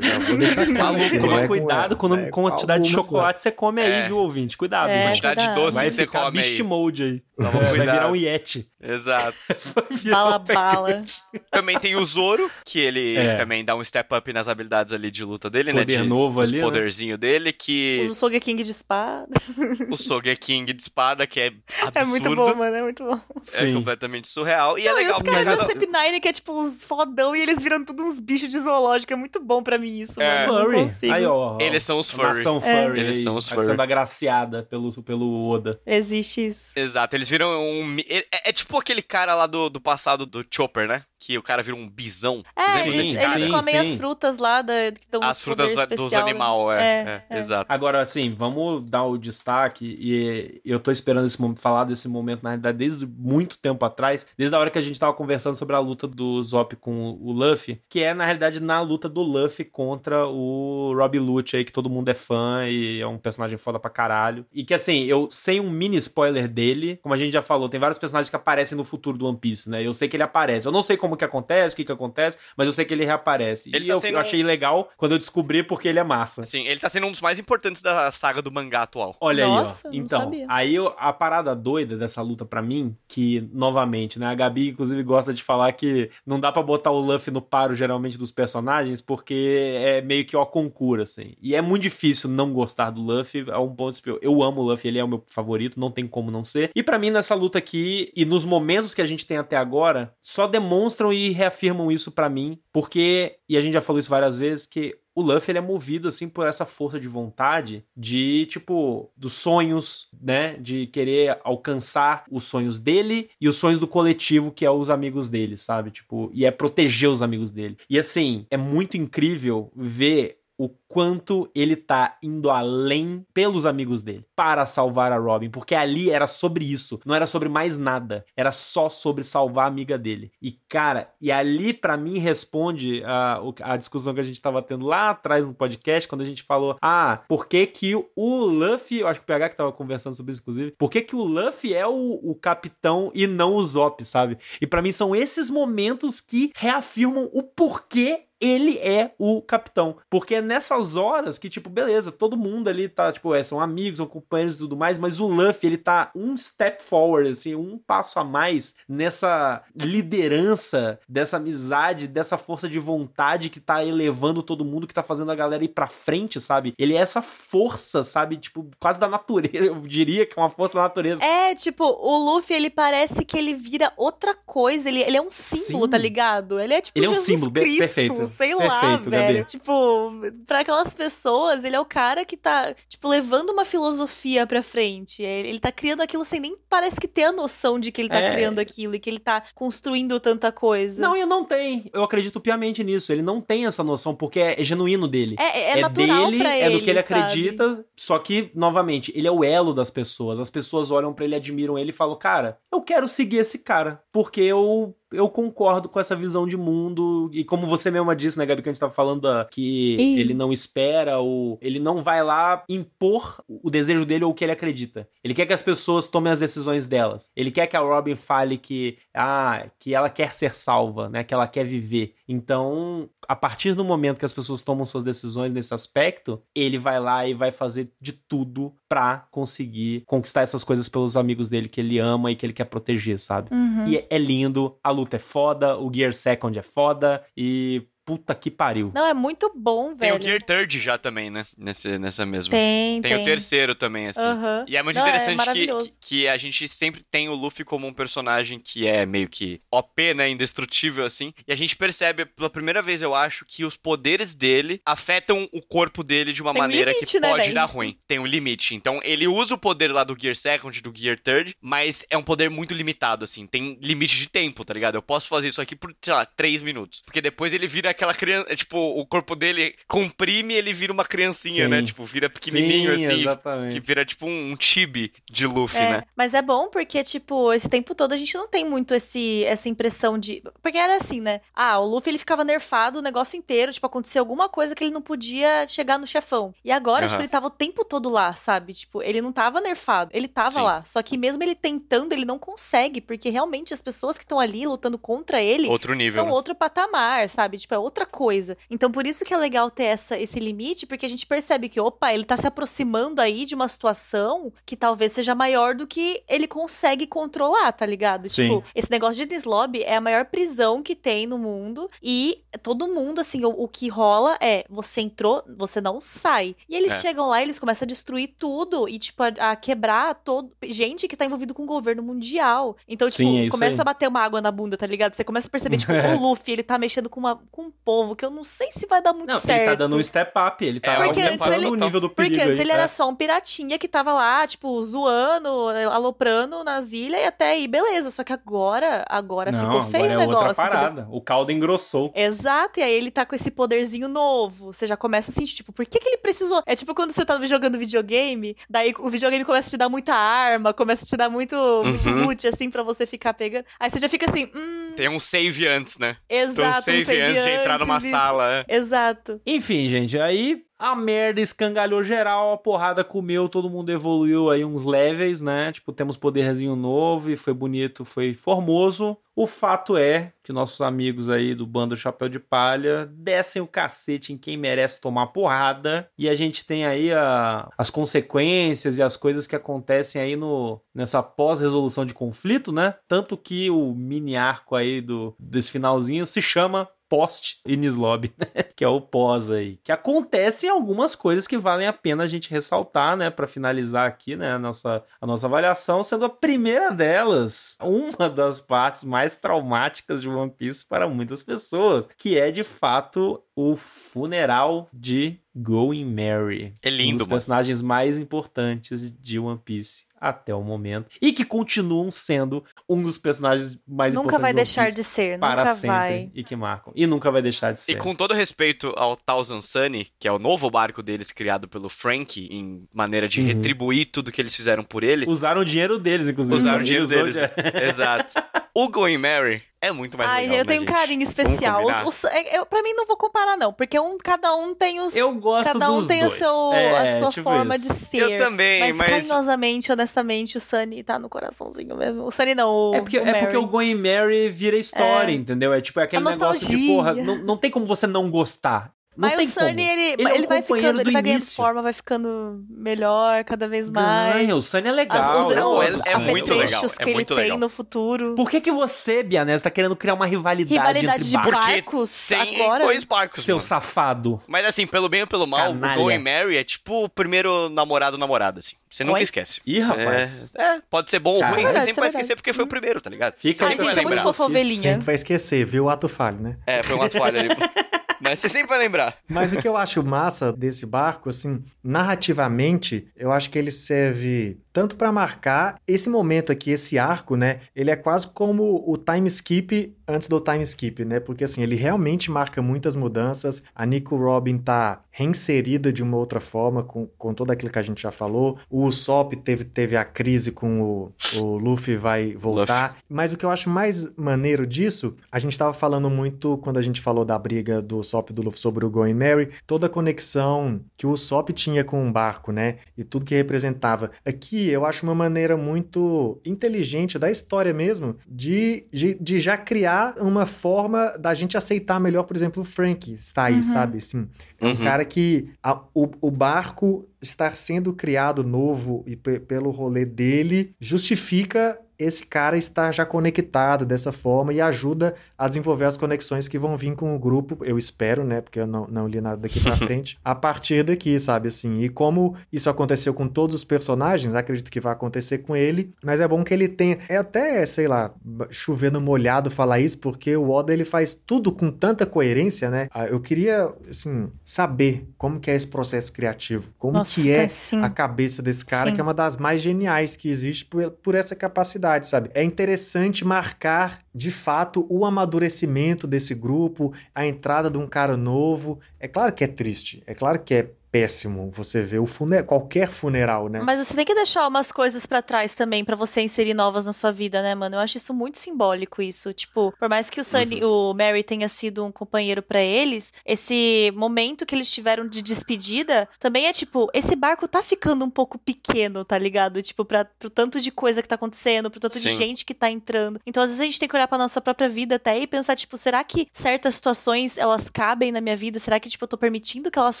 vou deixar Maluco, toma é cuidado com a é, quantidade de chocolate que você come aí, é. viu, ouvinte? Cuidado, é, quantidade de doce vai que você come beast aí. mode aí. vai virar um Yeti. Exato. bala, bala. Também tem o Zoro, que ele é. também dá um step up nas habilidades ali de luta dele, Poder né? De, novo ali, né? poderzinho dele, que... Usa o Sogeking de espada. o Sogeking de espada, que é absurdo. É muito bom, mano, é muito bom. É Sim. completamente surreal. E Não, é legal e os caras do CP9, que é tipo uns fodão, e eles viram tudo uns bichos de zoológico. É muito bom pra mim isso, é. mano. Furry. Aí, ó, eles são os furry. São furry. É. Eles são os furry. Sendo agraciada pelo, pelo Oda. Existe isso. Exato, eles viram um... É, é tipo aquele cara lá do, do passado do Chopper, né? Que o cara vira um bisão. É, eles, sim, eles comem sim. as frutas lá da, que dão As frutas especial, dos animais, é, é, é, Exato. Agora, assim, vamos dar o destaque, e eu tô esperando esse momento, falar desse momento, na realidade, desde muito tempo atrás, desde a hora que a gente tava conversando sobre a luta do Zop com o Luffy, que é, na realidade, na luta do Luffy contra o Rob Lucci aí, que todo mundo é fã e é um personagem foda pra caralho. E que, assim, eu sei um mini spoiler dele, como a gente já falou, tem vários personagens que aparecem no futuro do One Piece, né? Eu sei que ele aparece. Eu não sei como que acontece, o que que acontece, mas eu sei que ele reaparece. Ele e tá eu, eu achei legal quando eu descobri porque ele é massa. Sim, ele tá sendo um dos mais importantes da saga do mangá atual. Olha Nossa, aí, ó. Então, aí a parada doida dessa luta para mim, que, novamente, né? A Gabi, inclusive, gosta de falar que não dá para botar o Luffy no paro, geralmente, dos personagens, porque é meio que ó concura, assim. E é muito difícil não gostar do Luffy, é um ponto. Eu amo o Luffy, ele é o meu favorito, não tem como não ser. E para mim, nessa luta aqui, e nos momentos que a gente tem até agora, só demonstram e reafirmam isso para mim, porque, e a gente já falou isso várias vezes, que o Luffy ele é movido assim por essa força de vontade de tipo dos sonhos, né, de querer alcançar os sonhos dele e os sonhos do coletivo que é os amigos dele, sabe? Tipo, e é proteger os amigos dele. E assim, é muito incrível ver o quanto ele tá indo além pelos amigos dele para salvar a Robin, porque ali era sobre isso, não era sobre mais nada, era só sobre salvar a amiga dele. E cara, e ali para mim responde a, a discussão que a gente tava tendo lá atrás no podcast, quando a gente falou: "Ah, por que que o Luffy, eu acho que o PH que tava conversando sobre isso inclusive, por que que o Luffy é o, o capitão e não o Zop, sabe? E para mim são esses momentos que reafirmam o porquê ele é o capitão. Porque é nessas horas que, tipo, beleza, todo mundo ali tá, tipo, é, são amigos, são companheiros e tudo mais, mas o Luffy, ele tá um step forward, assim, um passo a mais nessa liderança, dessa amizade, dessa força de vontade que tá elevando todo mundo, que tá fazendo a galera ir pra frente, sabe? Ele é essa força, sabe? Tipo, quase da natureza, eu diria que é uma força da natureza. É, tipo, o Luffy, ele parece que ele vira outra coisa, ele, ele é um símbolo, Sim. tá ligado? Ele é tipo ele Jesus é um símbolo, Cristo. Perfeito sei lá, Perfeito, velho. Gabi. Tipo, pra aquelas pessoas, ele é o cara que tá, tipo, levando uma filosofia pra frente. Ele tá criando aquilo sem nem parece que ter a noção de que ele tá é... criando aquilo e que ele tá construindo tanta coisa. Não, e não tem. Eu acredito piamente nisso. Ele não tem essa noção porque é, é genuíno dele. É, é, é dele, ele, é do que ele sabe? acredita. Só que, novamente, ele é o elo das pessoas. As pessoas olham para ele, admiram ele e falam: Cara, eu quero seguir esse cara. Porque eu eu concordo com essa visão de mundo. E como você mesma disse, né, Gabi, que a gente tava falando da, que Ih. ele não espera ou ele não vai lá impor o desejo dele ou o que ele acredita. Ele quer que as pessoas tomem as decisões delas. Ele quer que a Robin fale que, ah, que ela quer ser salva, né, que ela quer viver. Então, a partir do momento que as pessoas tomam suas decisões nesse aspecto, ele vai lá e vai fazer de tudo pra conseguir conquistar essas coisas pelos amigos dele que ele ama e que ele quer proteger, sabe? Uhum. E é lindo, a luta é foda, o Gear Second é foda e puta que pariu. Não, é muito bom, velho. Tem o Gear Third já também, né? Nesse, nessa mesma. Tem, tem. Tem o terceiro também, assim. Uhum. E é muito Não, é interessante é que, que, que, a gente sempre tem o Luffy como um personagem que é meio que OP, né? Indestrutível, assim. E a gente percebe, pela primeira vez, eu acho, que os poderes dele afetam o corpo dele de uma tem maneira um limite, que né, pode véio? dar ruim. Tem um limite. Então, ele usa o poder lá do Gear Second, do Gear Third, mas é um poder muito limitado, assim. Tem limite de tempo, tá ligado? Eu posso fazer isso aqui por, sei lá, três minutos. Porque depois ele vira aquela criança, é, tipo, o corpo dele comprime e ele vira uma criancinha, né? Sim. né? Tipo, vira pequenininho Sim, assim. Exatamente. Que vira tipo um, um chibi de Luffy, é, né? Mas é bom porque, tipo, esse tempo todo a gente não tem muito esse, essa impressão de. Porque era assim, né? Ah, o Luffy ele ficava nerfado o negócio inteiro, tipo, acontecia alguma coisa que ele não podia chegar no chefão. E agora, uhum. tipo, ele tava o tempo todo lá, sabe? Tipo, ele não tava nerfado, ele tava Sim. lá. Só que mesmo ele tentando, ele não consegue, porque realmente as pessoas que estão ali lutando contra ele outro nível, são né? outro patamar, sabe? Tipo, é outra coisa. Então, por isso que é legal ter essa, esse limite, porque a gente percebe que, opa, ele tá se aproximando aí de uma situação que talvez seja maior do que ele consegue controlar, tá ligado? Sim. Tipo, esse negócio de Lobby é a maior prisão que tem no mundo e todo mundo, assim, o, o que rola é, você entrou, você não sai. E eles é. chegam lá e eles começam a destruir tudo e, tipo, a, a quebrar todo... Gente que tá envolvido com o governo mundial. Então, tipo, Sim, é começa a bater uma água na bunda, tá ligado? Você começa a perceber, tipo, o Luffy, ele tá mexendo com, uma, com um povo que eu não sei se vai dar muito não, certo. Ele tá dando um step up, ele tá é, aumentando o nível do perigo. Porque antes aí, ele é. era só um piratinha que tava lá, tipo, zoando, aloprando nas ilhas e até aí, beleza. Só que agora, agora não, ficou feio agora o negócio. Outra parada. Entendeu? O caldo engrossou. Exato, e aí ele tá com esse poderzinho novo. Você já começa assim, tipo, por que, que ele precisou? É tipo quando você tá jogando videogame, daí o videogame começa a te dar muita arma, começa a te dar muito, uhum. loot, assim, pra você ficar pegando. Aí você já fica assim, hum Tem um save antes, né? Exato. Tem um save, um save antes, antes entrar numa isso. sala. É. Exato. Enfim, gente, aí a merda escangalhou geral, a porrada comeu, todo mundo evoluiu aí uns levels, né? Tipo, temos poderzinho novo e foi bonito, foi formoso. O fato é que nossos amigos aí do bando Chapéu de Palha descem o cacete em quem merece tomar porrada e a gente tem aí a, as consequências e as coisas que acontecem aí no nessa pós-resolução de conflito, né? Tanto que o mini arco aí do desse finalzinho se chama post Inis Lobby, né? que é o pós aí. Que acontecem algumas coisas que valem a pena a gente ressaltar, né, para finalizar aqui, né, a nossa, a nossa avaliação, sendo a primeira delas, uma das partes mais traumáticas de One Piece para muitas pessoas, que é de fato o funeral de Going Mary. É lindo, Um dos personagens mais importantes de One Piece até o momento. E que continuam sendo um dos personagens mais nunca importantes vai de deixar de ser, para nunca sempre. Vai. E que marcam. E nunca vai deixar de ser. E com todo respeito ao Thousand Sunny, que é o novo barco deles criado pelo Frank, em maneira de uhum. retribuir tudo que eles fizeram por ele. Usaram o dinheiro deles, inclusive. Usaram o dinheiro deles. Exato. O Going Mary é muito mais Ai, legal. eu tenho né, um carinho especial. Os, os, é, eu, pra mim, não vou comparar, não. Porque um, cada um tem os. Eu gosto Cada um dos tem dois. o seu, é, a sua tipo forma isso. de ser. Eu também, mas, mas. carinhosamente, honestamente, o Sunny tá no coraçãozinho mesmo. O Sunny não, o, É porque, o é porque o Mary. Going Mary vira história, É. entendeu? É tipo é aquele negócio de, porra, não, não tem como você não gostar. Não Mas tem o Sunny, como. ele, Ele é ele vai ficando, ele vai ganhando forma, vai ficando melhor cada vez mais. Ganha, o Sunny é As- legal. os, Não, os é- é muito legal, é que ele muito tem legal. no futuro. Por que que você, Bianés, tá querendo criar uma rivalidade, Rivalidade entre de barcos? Porque barcos Tem agora. dois barcos. Seu mano. safado. Mas assim, pelo bem ou pelo mal, Canalha. o Going Mary é tipo o primeiro namorado namorada, assim. Você nunca Oi? esquece. Ih, rapaz. É, pode ser bom ou ruim, é você sempre é vai esquecer porque foi o primeiro, tá ligado? Fica Ai, Sempre gente, é muito ovelhinha. Sempre vai esquecer, viu o ato falho, né? É, foi uma falha ali. Mas você sempre vai lembrar. Mas o que eu acho massa desse barco, assim, narrativamente, eu acho que ele serve tanto para marcar esse momento aqui, esse arco, né? Ele é quase como o time skip antes do time skip, né? Porque assim, ele realmente marca muitas mudanças. A Nico Robin tá reinserida de uma outra forma com, com tudo aquilo que a gente já falou. O Usopp teve, teve a crise com o, o Luffy vai voltar. Mas o que eu acho mais maneiro disso, a gente tava falando muito quando a gente falou da briga do Usopp e do Luffy sobre o Going Mary, toda a conexão que o Usopp tinha com o barco, né? E tudo que representava. Aqui eu acho uma maneira muito inteligente da história mesmo de, de, de já criar uma forma da gente aceitar melhor, por exemplo, o Frank está aí, Uhum. sabe? Assim, é um Uhum. cara que a- o, o barco estar sendo criado novo e pe- pelo rolê dele justifica esse cara estar já conectado dessa forma e ajuda a desenvolver as conexões que vão vir com o grupo, eu espero, né? Porque eu não, não li nada daqui pra frente, a partir daqui, sabe assim? E como isso aconteceu com todos os personagens, acredito que vai acontecer com ele, mas é bom que ele tenha. É até, sei lá, chovendo molhado falar isso, porque o Oda ele faz tudo com tanta coerência, né? Ah, Eu queria, assim, saber como que é esse processo criativo, como Nossa, que é sim. a cabeça desse cara, Sim. que é uma das mais geniais que existe por, por essa capacidade, sabe? É interessante marcar, de fato, o amadurecimento desse grupo, a entrada de um cara novo. É claro que é triste, é claro que é péssimo você ver o fune qualquer funeral, né? Mas você tem que deixar umas coisas pra trás também pra você inserir novas na sua vida, né, mano? Eu acho isso muito simbólico isso, tipo, por mais que o Sunny, o Mary tenha sido um companheiro pra eles, esse momento que eles tiveram de despedida também é tipo, esse barco tá ficando um pouco pequeno, tá ligado? Tipo, para pro tanto de coisa que tá acontecendo, pro tanto de Sim. gente que tá entrando. Então, às vezes a gente tem que olhar pra nossa própria vida até e pensar, tipo, será que certas situações elas cabem na minha vida? Será que tipo eu tô permitindo que elas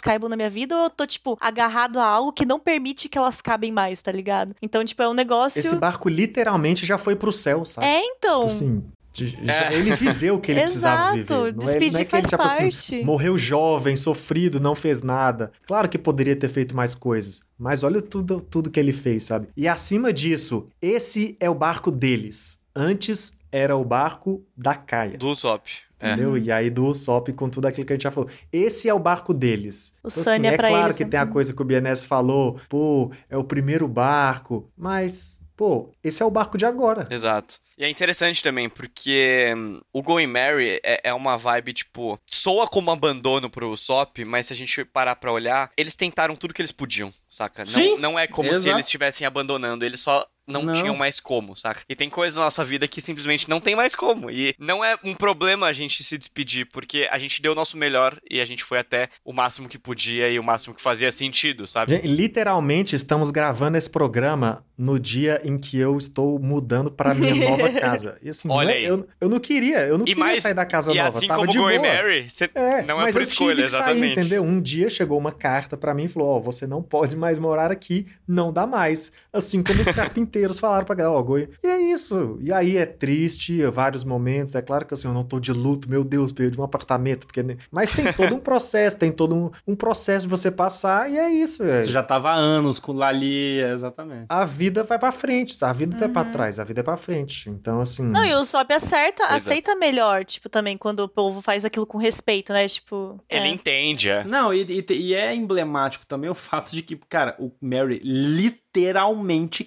caibam na minha vida eu tô tipo agarrado a algo que não permite que elas cabem mais, tá ligado? Então, tipo, é um negócio Esse barco literalmente já foi pro céu, sabe? É, então. Assim, de- já- É. ele viveu o que ele precisava Exato, viver. Não é, não despedir é que ele, faz tipo assim, parte. morreu jovem, sofrido, não fez nada. Claro que poderia ter feito mais coisas, mas olha tudo, tudo que ele fez, sabe? E acima disso, esse é o barco deles. Antes era o barco da Caia. Do Usopp. É. Entendeu? E aí do Usopp com tudo aquilo que a gente já falou. Esse é o barco deles. O Então, Sunny é é pra claro eles, que né? tem a coisa que o BNS falou, pô, é o primeiro barco, mas, pô, esse é o barco de agora. Exato. E é interessante também, porque hum, o Going Mary é, é uma vibe, tipo, soa como abandono pro Usopp, mas se a gente parar pra olhar, eles tentaram tudo que eles podiam, saca? Sim, não, não é como se exato. eles estivessem abandonando, eles só não, não, tinham mais como, saca? E tem coisas na nossa vida que simplesmente não tem mais como. E não é um problema a gente se despedir, porque a gente deu o nosso melhor e a gente foi até o máximo que podia e o máximo que fazia sentido, sabe? Literalmente, estamos gravando esse programa no dia em que eu estou mudando para minha nova casa. E assim, Olha é. Eu, eu não queria, eu não e queria mais, sair da casa e nova. assim Tava como de Go boa. Mary, você É, não é por escolha, que sair, exatamente. entendeu? Um dia chegou uma carta para mim e falou: Ó, você não pode mais morar aqui, não dá mais. Assim como os carpinteiros falaram pra galera, ó, Goi. E é isso. E aí é triste, vários momentos. É claro que assim, eu não tô de luto, meu Deus, perdi um apartamento. Porque... Mas tem todo um processo, tem todo um, um processo de você passar, e é isso. É. Você já tava há anos com Lali, exatamente. A vida vai pra frente, tá? A vida não é pra trás, a vida é pra frente. Então, assim. Não, e o Sop acerta, Pois é. aceita melhor, tipo, também, quando o povo faz aquilo com respeito, né? Tipo. Ele é. entende, é. Não, e, e- e é emblemático também o fato de que, cara, o Mary literalmente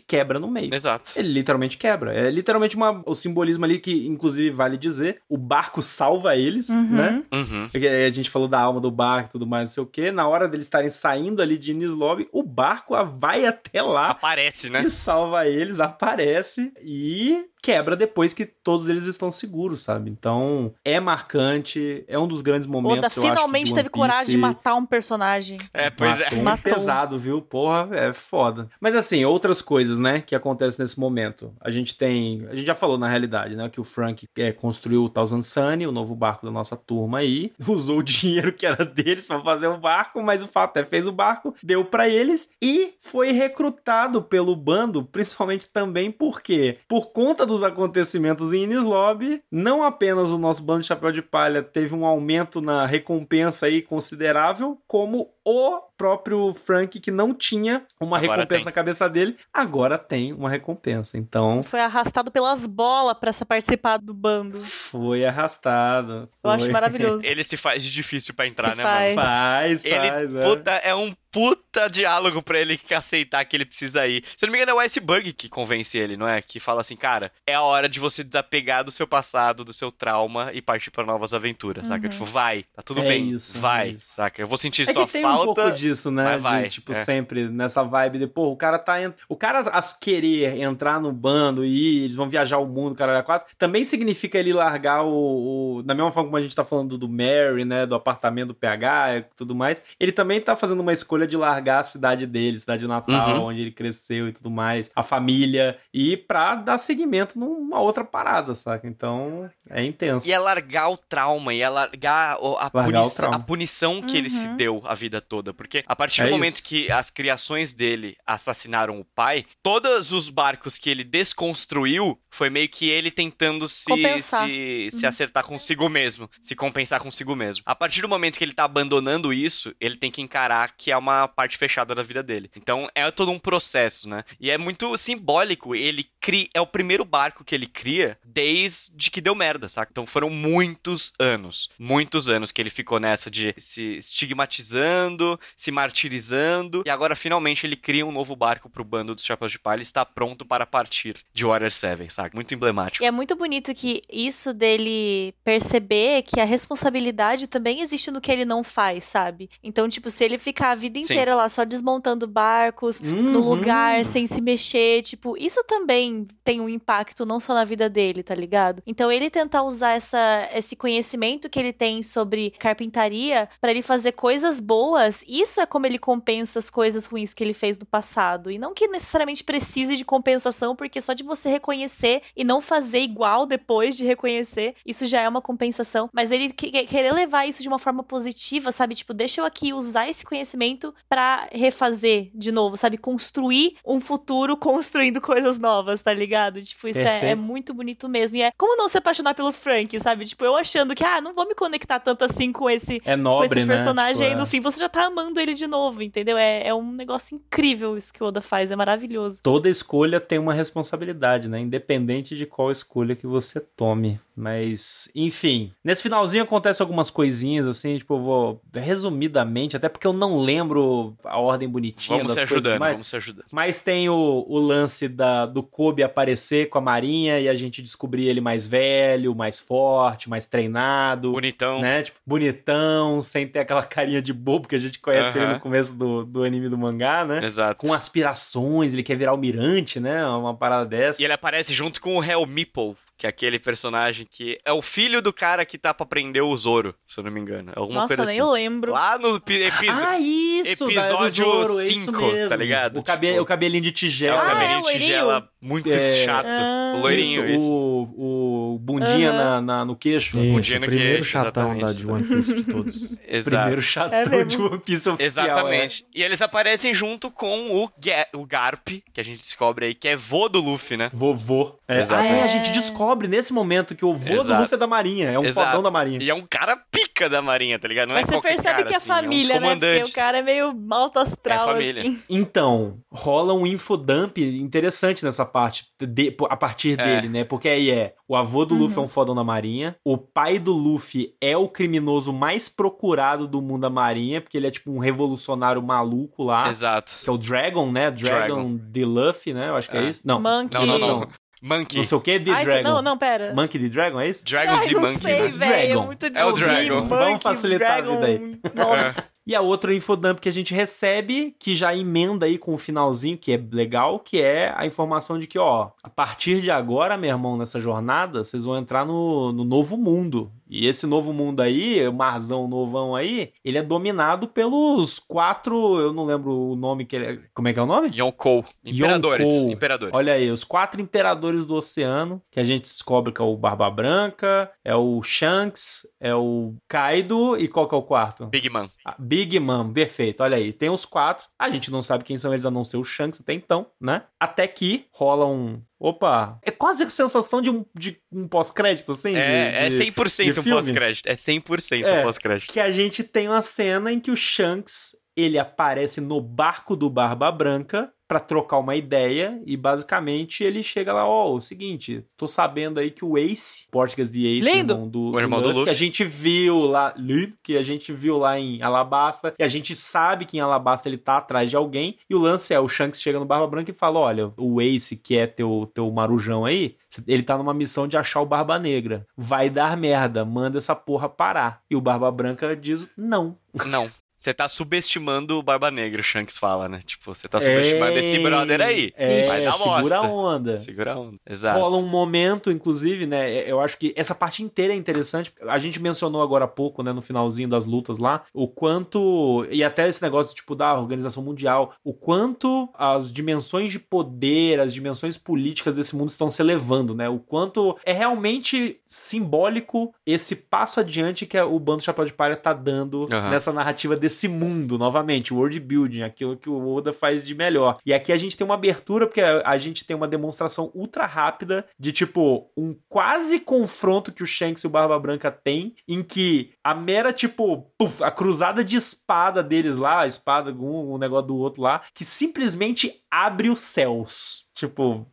quebra no meio. Exato. Ele literalmente quebra. É literalmente uma, o simbolismo ali que, inclusive, vale dizer: o barco salva eles, Uhum. né? Uhum. A gente falou da alma do barco e tudo mais, não sei o quê. Na hora deles estarem saindo ali de Ines Lobby, o barco vai até lá Aparece, né? e salva eles, aparece e quebra depois que todos eles estão seguros, sabe? Então, é marcante, é um dos grandes momentos. Oda eu acho, finalmente One teve coragem de matar um personagem. É, pois é. Matou um Matou. pesado, viu? Porra, é foda. Mas assim, outras coisas, né, que acontecem nesse momento. A gente tem. A gente já falou na realidade, né? Que o Frank é, construiu o Thousand Sunny, o novo barco da nossa turma aí. Usou o dinheiro que era deles pra fazer o barco, mas o fato é, fez o barco, deu pra eles e foi recrutado pelo bando, principalmente também porque, por conta dos acontecimentos em Ines Lobby, não apenas o nosso bando de chapéu de palha teve um aumento na recompensa aí considerável, como o próprio Frank que não tinha uma Agora recompensa tem. na cabeça dele, agora tem uma recompensa. Então, Foi arrastado pelas bolas pra se participar do bando. foi arrastado. Eu acho foi. maravilhoso. Ele se faz de difícil pra entrar, Se né, faz. mano? Faz, Ele, faz. é. puta, é um puta diálogo pra ele que aceitar que ele precisa ir. Se não me engano, é o Iceberg que convence ele, não é? Que fala assim, cara, é a hora de você desapegar do seu passado, do seu trauma e partir pra novas aventuras, saca? Tipo, vai, tá tudo É bem, isso, vai, é isso. saca? Eu vou sentir É sua que tem um falta. pouco disso, né? mas vai, de, tipo, é. sempre nessa vibe de, pô, o cara tá. en- O cara as querer entrar no bando e ir, eles vão viajar o mundo, cara, quatro, também significa ele largar o, o- Da mesma forma como a gente tá falando do Mary, né? Do apartamento do PH e tudo mais. Ele também tá fazendo uma escolha de largar a cidade dele, cidade natal, Uhum. onde ele cresceu e tudo mais, a família, e pra dar seguimento numa outra parada, saca? Então, é intenso. E é largar o trauma, e é largar a, Largar puni- a punição que ele se Uhum. deu a vida toda. Porque a partir do É momento isso. que as criações dele assassinaram o pai, todos os barcos que ele desconstruiu foi meio que ele tentando se, Compensar. se, se acertar consigo mesmo, se compensar consigo mesmo. A partir do momento que ele tá abandonando isso, ele tem que encarar que é uma parte fechada da vida dele. Então é todo um processo, né? E é muito simbólico. Ele cria, é o primeiro barco que ele cria desde que deu merda, saca? Então foram muitos anos, muitos anos que ele ficou nessa de se estigmatizando, se martirizando, e agora finalmente ele cria um novo barco pro bando dos Chapéus de Palha e está pronto para partir de Warrior 7, saca? Muito emblemático. E é muito bonito que isso dele perceber que a responsabilidade também existe no que ele não faz, sabe? Então, tipo, se ele ficar a vida Sim. inteira lá só desmontando barcos, no Uhum. lugar, sem se mexer, tipo, isso também tem um impacto não só na vida dele, tá ligado? Então ele tentar usar essa, esse conhecimento que ele tem sobre carpintaria pra ele fazer coisas boas, isso é como ele compensa as coisas ruins que ele fez no passado. E não que necessariamente precise de compensação, porque só de você reconhecer e não fazer igual depois de reconhecer, isso já é uma compensação. Mas ele que- que- querer levar isso de uma forma positiva, sabe? Tipo, deixa eu aqui usar esse conhecimento pra refazer de novo, sabe? Construir um futuro construindo coisas novas, tá ligado? Tipo, isso é, é muito bonito mesmo. E é como não se apaixonar pelo Frank, sabe? Tipo, eu achando que, ah, não vou me conectar tanto assim com esse, É com nobre, esse né? personagem Tipo, aí é. no fim, você já tá amando ele de novo, entendeu? É, é um negócio incrível isso que o Oda faz, é maravilhoso. Toda escolha tem uma responsabilidade, né? Independente de qual escolha que você tome. Mas, enfim. Nesse finalzinho acontece algumas coisinhas, assim, tipo, eu vou resumidamente, até porque eu não lembro a ordem bonitinha vamos das se ajudando, mas, vamos se ajudando. Mas tem o, o lance da, do Kobe aparecer com a Marinha e a gente descobrir ele mais velho, mais forte, mais treinado. Bonitão. Né? Tipo, bonitão, sem ter aquela carinha de bobo que a gente conhece uh -huh. ele no começo do, do anime do mangá, né? Exato. Com aspirações, ele quer virar almirante, né? Uma parada dessa. E ele aparece junto com o Hell Meeple, que é aquele personagem que é o filho do cara que tá pra prender o Zoro, se eu não me engano. Alguma Nossa, coisa nem assim. lembro. Lá no episódio. Ah, isso! Episódio 5, tá ligado? O, cabe tipo, o cabelinho de tigela. É, o Ah, cabelinho é, o de tigela muito É. chato. Ah. o loirinho, isso. O, o bundinha Aham. na, na- no queixo. Isso, o no primeiro queixo, chatão da, de One Piece de todos. Exato. Primeiro chatão É de One Piece oficial. é. Exatamente. E eles aparecem junto com o, Ga- o Garp, que a gente descobre aí, que é vô do Luffy, né? Vovô. É. Ah, Exatamente. é, a gente descobre nesse momento que o vô do Exato. Luffy é da Marinha. É um Exato. fodão da Marinha. E é um cara pica da marinha, tá ligado? Não Mas é você qualquer percebe cara, que é assim, é um família, né? Porque o cara é meio alto astral, É família. assim. Então, rola um infodump interessante nessa parte, de- a partir É. dele, né? Porque aí é, o avô do Uhum. Luffy é um fodão da marinha, o pai do Luffy é o criminoso mais procurado do mundo da marinha, porque ele é tipo um revolucionário maluco lá, Exato. que é o Dragon, né? Dragon, Dragon. de Luffy, né? Eu acho que é, É. isso. Não, Monkey. Não, não, não. Monkey. não sei o que, de Ah, isso- Dragon. não, não, pera. Monkey de Dragon, é isso? Dragon Ai, de não Monkey. sei, né? velho. É Dragon. muito É o Dragon. Monkey, Vamos facilitar a Dragon. vida aí. Nossa. E a outra infodump que a gente recebe, que já emenda aí com o finalzinho, que é legal, que é a informação de que, ó, a partir de agora, meu irmão, nessa jornada, vocês vão entrar no, no novo mundo. E esse novo mundo aí, o marzão novão aí, ele é dominado pelos quatro, eu não lembro o nome que ele é, como é que é o nome? Yonkou. Imperadores. Yonkou. Imperadores. Olha aí, os quatro imperadores do oceano, que a gente descobre que é o Barba Branca, é o Shanks, é o Kaido e qual que é o quarto? Big Man. Ah, Big Mom, perfeito. Olha aí, tem os quatro. A gente não sabe quem são eles a não ser o Shanks até então, né? Até que rola um. Opa! É quase a sensação de um, de um pós-crédito, assim? de- É, é de- 100% de um filme? pós-crédito. É 100% É. um pós-crédito. Que a gente tem uma cena em que o Shanks ele aparece no barco do Barba Branca pra trocar uma ideia e basicamente ele chega lá, ó, o seguinte, tô sabendo aí que o Ace, Português de Ace, Lindo. irmão do, O irmão do Luffy, que a gente viu lá, lindo, que a gente viu lá em Alabasta, e a gente sabe que em Alabasta ele tá atrás de alguém, e o lance é, o Shanks chega no Barba Branca e fala, olha, o Ace, que é teu, teu marujão aí, ele tá numa missão de achar o Barba Negra. Vai dar merda, manda essa porra parar. E o Barba Branca diz, não. Não. Você tá subestimando o Barba Negra, o Shanks fala, né? Tipo, você tá subestimando esse brother aí. É, Vai dar segura bosta. a onda. Segura a onda. Exato. Rola um momento, inclusive, né? Eu acho que essa parte inteira é interessante. A gente mencionou agora há pouco, né, no finalzinho das lutas lá, o quanto. E até esse negócio, tipo, da Organização Mundial, o quanto as dimensões de poder, as dimensões políticas desse mundo estão se elevando, né? O quanto é realmente simbólico esse passo adiante que o Bando Chapéu de Palha tá dando Aham. nessa narrativa desse mundo, novamente, world building, aquilo que o Oda faz de melhor. E aqui a gente tem uma abertura, porque a, gente tem uma demonstração ultra rápida de, tipo, um quase confronto que o Shanks e o Barba Branca têm, em que a mera, tipo, puf, a cruzada de espada deles lá, a espada um, um negócio do outro lá, que simplesmente abre os céus. Tipo,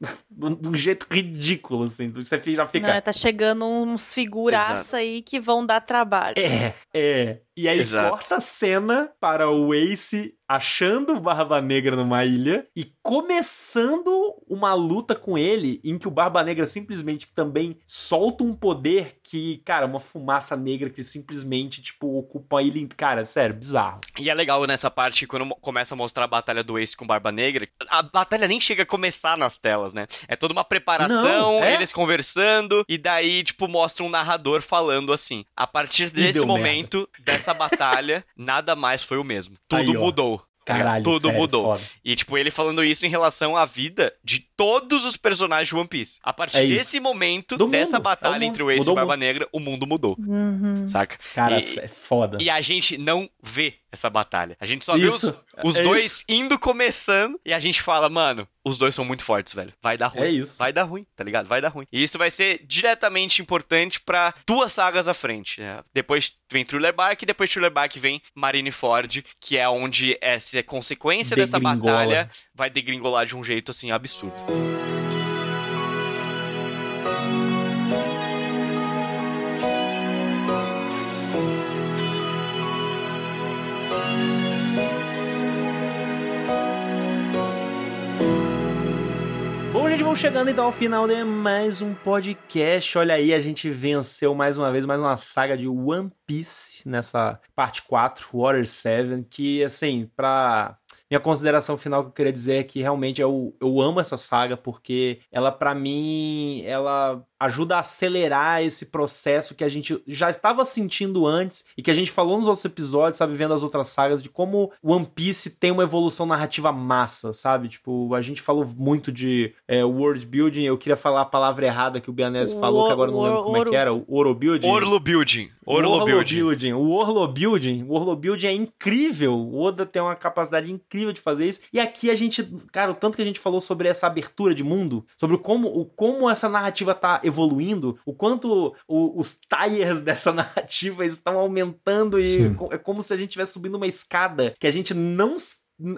de um- jeito ridículo, assim. Você já fica. Não, tá chegando uns figuraça aí que vão dar trabalho. É, é. E aí Exato. corta a cena para o Ace achando Barba Negra numa ilha e começando uma luta com ele em que o Barba Negra simplesmente também solta um poder que, cara, uma fumaça negra que simplesmente, tipo, ocupa a ilha. in- Cara, sério, bizarro. E é legal nessa parte, quando começa a mostrar a batalha do Ace com Barba Negra, a batalha nem chega a começar nas telas, né? É toda uma preparação, Não, é? eles conversando, e daí, tipo, mostra um narrador falando assim. A partir desse momento, dessa batalha, nada mais foi o mesmo. Tudo Aí, mudou. Caralho, Tudo sério, mudou. foda. E, tipo, ele falando isso em relação à vida de todos os personagens de One Piece. A partir É desse momento, Do dessa mundo, é batalha mundo. entre o Ace Mudou e o Barba Negra, o mundo mudou. Uhum. Saca? Cara, E- é foda. E a gente não vê essa batalha. A gente só vê Isso, os, os é dois isso. indo começando e a gente fala, mano, os dois são muito fortes, velho. Vai dar ruim. É isso. Vai dar ruim, tá ligado? Vai dar ruim. E isso vai ser diretamente importante pra duas sagas à frente. né? Depois vem Thriller Bark e depois Thriller Bark vem Marineford, que é onde essa consequência dessa batalha vai degringolar de um jeito assim absurdo. Vamos chegando então ao final de mais um podcast. Olha aí, a gente venceu mais uma vez mais uma saga de One Piece nessa parte 4, Water 7, que assim, pra minha consideração final que eu queria dizer é que realmente eu, eu amo essa saga porque ela para mim ela ajuda a acelerar esse processo que a gente já estava sentindo antes e que a gente falou nos outros episódios, sabe, vendo as outras sagas, de como One Piece tem uma evolução narrativa massa, sabe? Tipo, a gente falou muito de é, world building, eu queria falar a palavra errada que o Bianese falou, que agora não lembro como é que era, o Oro Building. Orlo Building. Orlo, Orlo Building. Building. O Orlo Building, o Orlo Building é incrível. O Oda tem uma capacidade incrível de fazer isso. E aqui a gente, cara, o tanto que a gente falou sobre essa abertura de mundo, sobre como, o, como essa narrativa tá evoluindo, o quanto o, os tires dessa narrativa estão aumentando e Sim. é como se a gente estivesse subindo uma escada que a gente não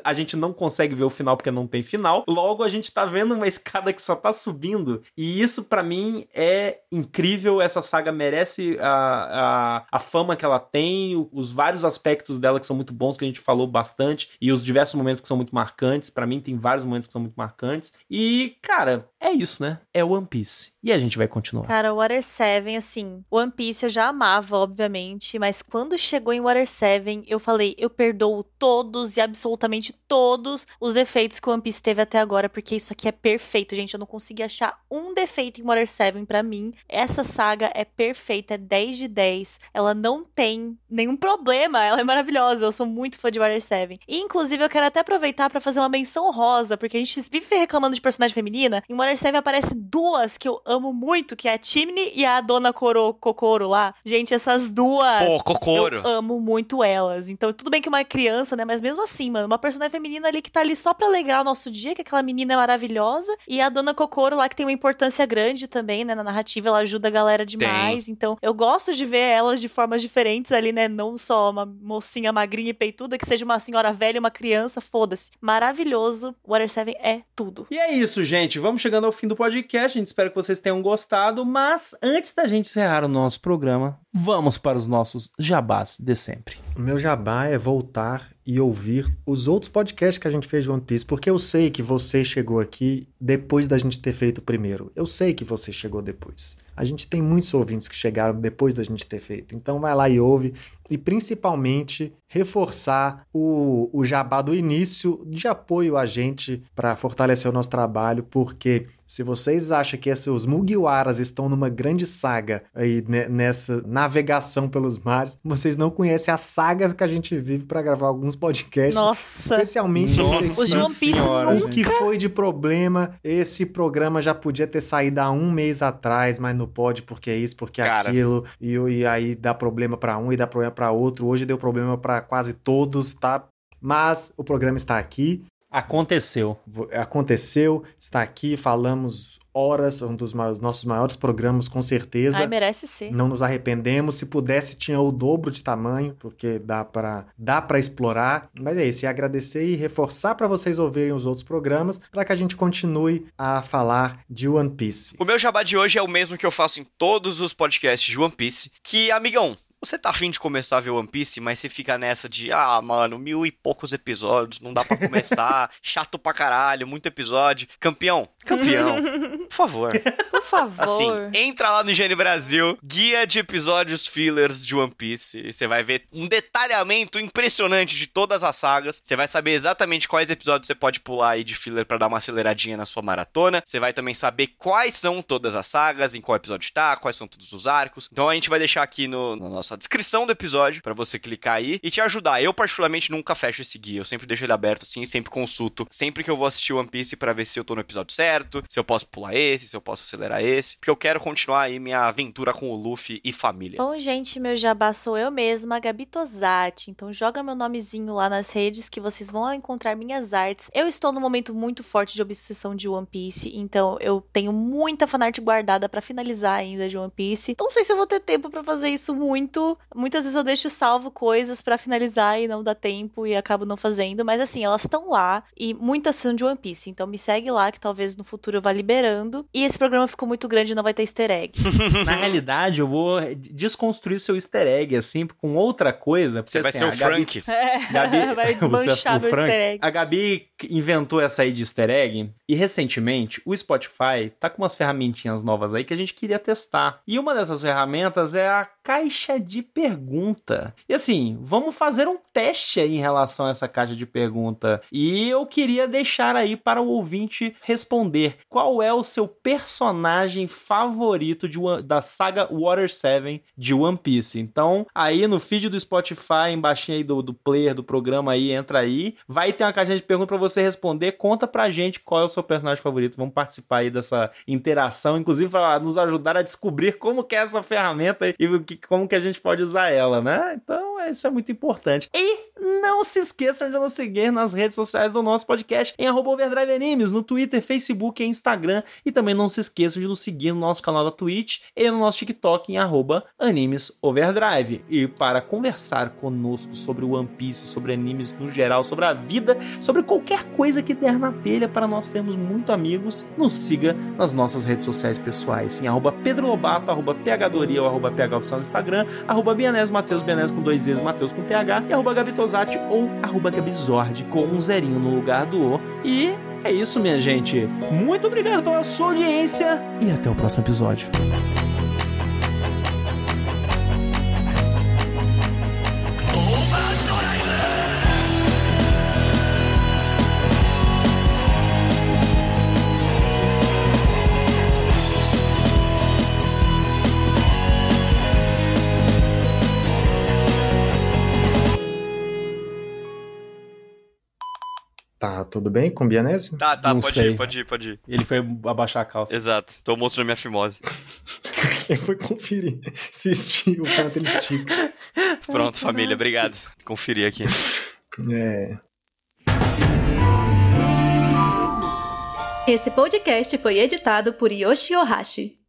a gente não consegue ver o final porque não tem final. Logo, a gente tá vendo uma escada que só tá subindo. E isso, para mim, é incrível. Essa saga merece a, a, a fama que ela tem, os vários aspectos dela que são muito bons, que a gente falou bastante, e os diversos momentos que são muito marcantes. para mim, tem vários momentos que são muito marcantes. E, cara, é isso, né? É One Piece. E a gente vai continuar. Cara, Water 7, assim, One Piece eu já amava, obviamente, mas quando chegou em Water 7, eu falei, eu perdoo todos e absolutamente todos os defeitos que o One Piece teve até agora, porque isso aqui é perfeito, gente. Eu não consegui achar um defeito em Water 7 para mim. Essa saga é perfeita, é 10 de 10. Ela não tem nenhum problema, ela é maravilhosa. Eu sou muito fã de Water 7. E, inclusive, eu quero até aproveitar para fazer uma menção rosa, porque a gente vive reclamando de personagem feminina. Em Water 7 aparece duas que eu amo muito, que é a Chimney e a Dona Coro, Kokoro lá. Gente, essas duas. Pô, Kokoro. Eu amo muito elas. Então, tudo bem que uma criança, né? Mas mesmo assim, mano, uma personagem feminina ali que tá ali só pra alegrar o nosso dia, que aquela menina é maravilhosa. E a Dona Kokoro lá, que tem uma importância grande também, né? Na narrativa, ela ajuda a galera demais. Tem. Então, eu gosto de ver elas de formas diferentes ali, né? Não só uma mocinha magrinha e peituda, que seja uma senhora velha, uma criança, foda-se. Maravilhoso. Water 7 é tudo. E é isso, gente. Vamos chegando ao fim do podcast. A gente espera que vocês tenham gostado. Mas antes da gente encerrar o nosso programa, vamos para os nossos jabás de sempre. O meu jabá é voltar e ouvir os outros podcasts que a gente fez de One Piece, porque eu sei que você chegou aqui depois da gente ter feito o primeiro. Eu sei que você chegou depois. A gente tem muitos ouvintes que chegaram depois da gente ter feito. Então vai lá e ouve. E principalmente reforçar o, o jabá do início de apoio a gente para fortalecer o nosso trabalho, porque se vocês acham que esses, os Mugiwaras estão numa grande saga aí nessa navegação pelos mares, vocês não conhecem as sagas que a gente vive para gravar alguns podcasts. Nossa! Especialmente Nossa esse, One Piece nunca... o que foi de problema. Esse programa já podia ter saído há um mês atrás, mas não pode porque é isso, porque é aquilo. E, e aí dá problema para um e dá problema para outro. Hoje deu problema para quase todos, tá? Mas o programa está aqui. Aconteceu. Aconteceu, está aqui, falamos horas, um dos nossos maiores programas, com certeza. Ai, merece ser. Não nos arrependemos. Se pudesse, tinha o dobro de tamanho, porque dá para dá para explorar. Mas é isso, e agradecer e reforçar para vocês ouvirem os outros programas, para que a gente continue a falar de One Piece. O meu jabá de hoje é o mesmo que eu faço em todos os podcasts de One Piece, que, amigão, você tá afim de começar a ver One Piece, mas você fica nessa de, ah, mano, mil e poucos episódios, não dá para começar, chato pra caralho, muito episódio. Campeão, campeão, por favor. Por favor. Assim, entra lá no Higiene Brasil, guia de episódios fillers de One Piece, e você vai ver um detalhamento impressionante de todas as sagas. Você vai saber exatamente quais episódios você pode pular aí de filler para dar uma aceleradinha na sua maratona. Você vai também saber quais são todas as sagas, em qual episódio tá, quais são todos os arcos. Então a gente vai deixar aqui no, no nosso nossa descrição do episódio para você clicar aí e te ajudar. Eu, particularmente, nunca fecho esse guia. Eu sempre deixo ele aberto assim, sempre consulto. Sempre que eu vou assistir One Piece para ver se eu tô no episódio certo, se eu posso pular esse, se eu posso acelerar esse. Porque eu quero continuar aí minha aventura com o Luffy e família. Bom, gente, meu jabá sou eu mesma, Gabi Tosati. Então joga meu nomezinho lá nas redes que vocês vão encontrar minhas artes. Eu estou num momento muito forte de obsessão de One Piece, então eu tenho muita fanart guardada para finalizar ainda de One Piece. Então não sei se eu vou ter tempo para fazer isso muito muito. Muitas vezes eu deixo salvo coisas para finalizar e não dá tempo e acabo não fazendo. Mas assim, elas estão lá e muitas são de One Piece. Então me segue lá que talvez no futuro eu vá liberando. E esse programa ficou muito grande e não vai ter easter egg. Na realidade, eu vou desconstruir seu easter egg, assim, com outra coisa. Porque, Você vai assim, ser o Frank. Gabi... É, Gabi... vai desmanchar meu easter egg. A Gabi inventou essa aí de easter egg e recentemente o Spotify tá com umas ferramentinhas novas aí que a gente queria testar. E uma dessas ferramentas é a caixa de pergunta. E assim, vamos fazer um teste aí em relação a essa caixa de pergunta. E eu queria deixar aí para o ouvinte responder qual é o seu personagem favorito de, da saga Water 7 de One Piece. Então, aí no feed do Spotify, embaixo aí do, do player do programa aí, entra aí. Vai ter uma caixa de pergunta para você responder. Conta pra gente qual é o seu personagem favorito. Vamos participar aí dessa interação, inclusive para nos ajudar a descobrir como que é essa ferramenta e como que a gente pode usar ela, né? Então, isso é muito importante. E não se esqueçam de nos seguir nas redes sociais do nosso podcast em Overdrive Animes, no Twitter, Facebook e Instagram. E também não se esqueçam de nos seguir no nosso canal da Twitch e no nosso TikTok em @animesoverdrive. E para conversar conosco sobre One Piece, sobre animes no geral, sobre a vida, sobre qualquer coisa que der na telha para nós sermos muito amigos, nos siga nas nossas redes sociais pessoais em arroba Pedro Lobato, arroba PHDoria ou arroba PHOficial no Instagram, arroba Bianese Matheus, Bianese com dois vezes, Matheus com TH e arroba Gabitosati ou arroba Gabizord com um zerinho no lugar do O. E é isso, minha gente. Muito obrigado pela sua audiência e até o próximo episódio. Tá tudo bem com o Bianese? Tá, tá, Não pode sei. ir, pode ir, pode ir. Ele foi abaixar a calça. Exato. Tô mostrando minha fimose. Ele foi conferir se estica, o ele estica. Pronto, família, obrigado. Conferi aqui. É. Esse podcast foi editado por Yoshi Ohashi.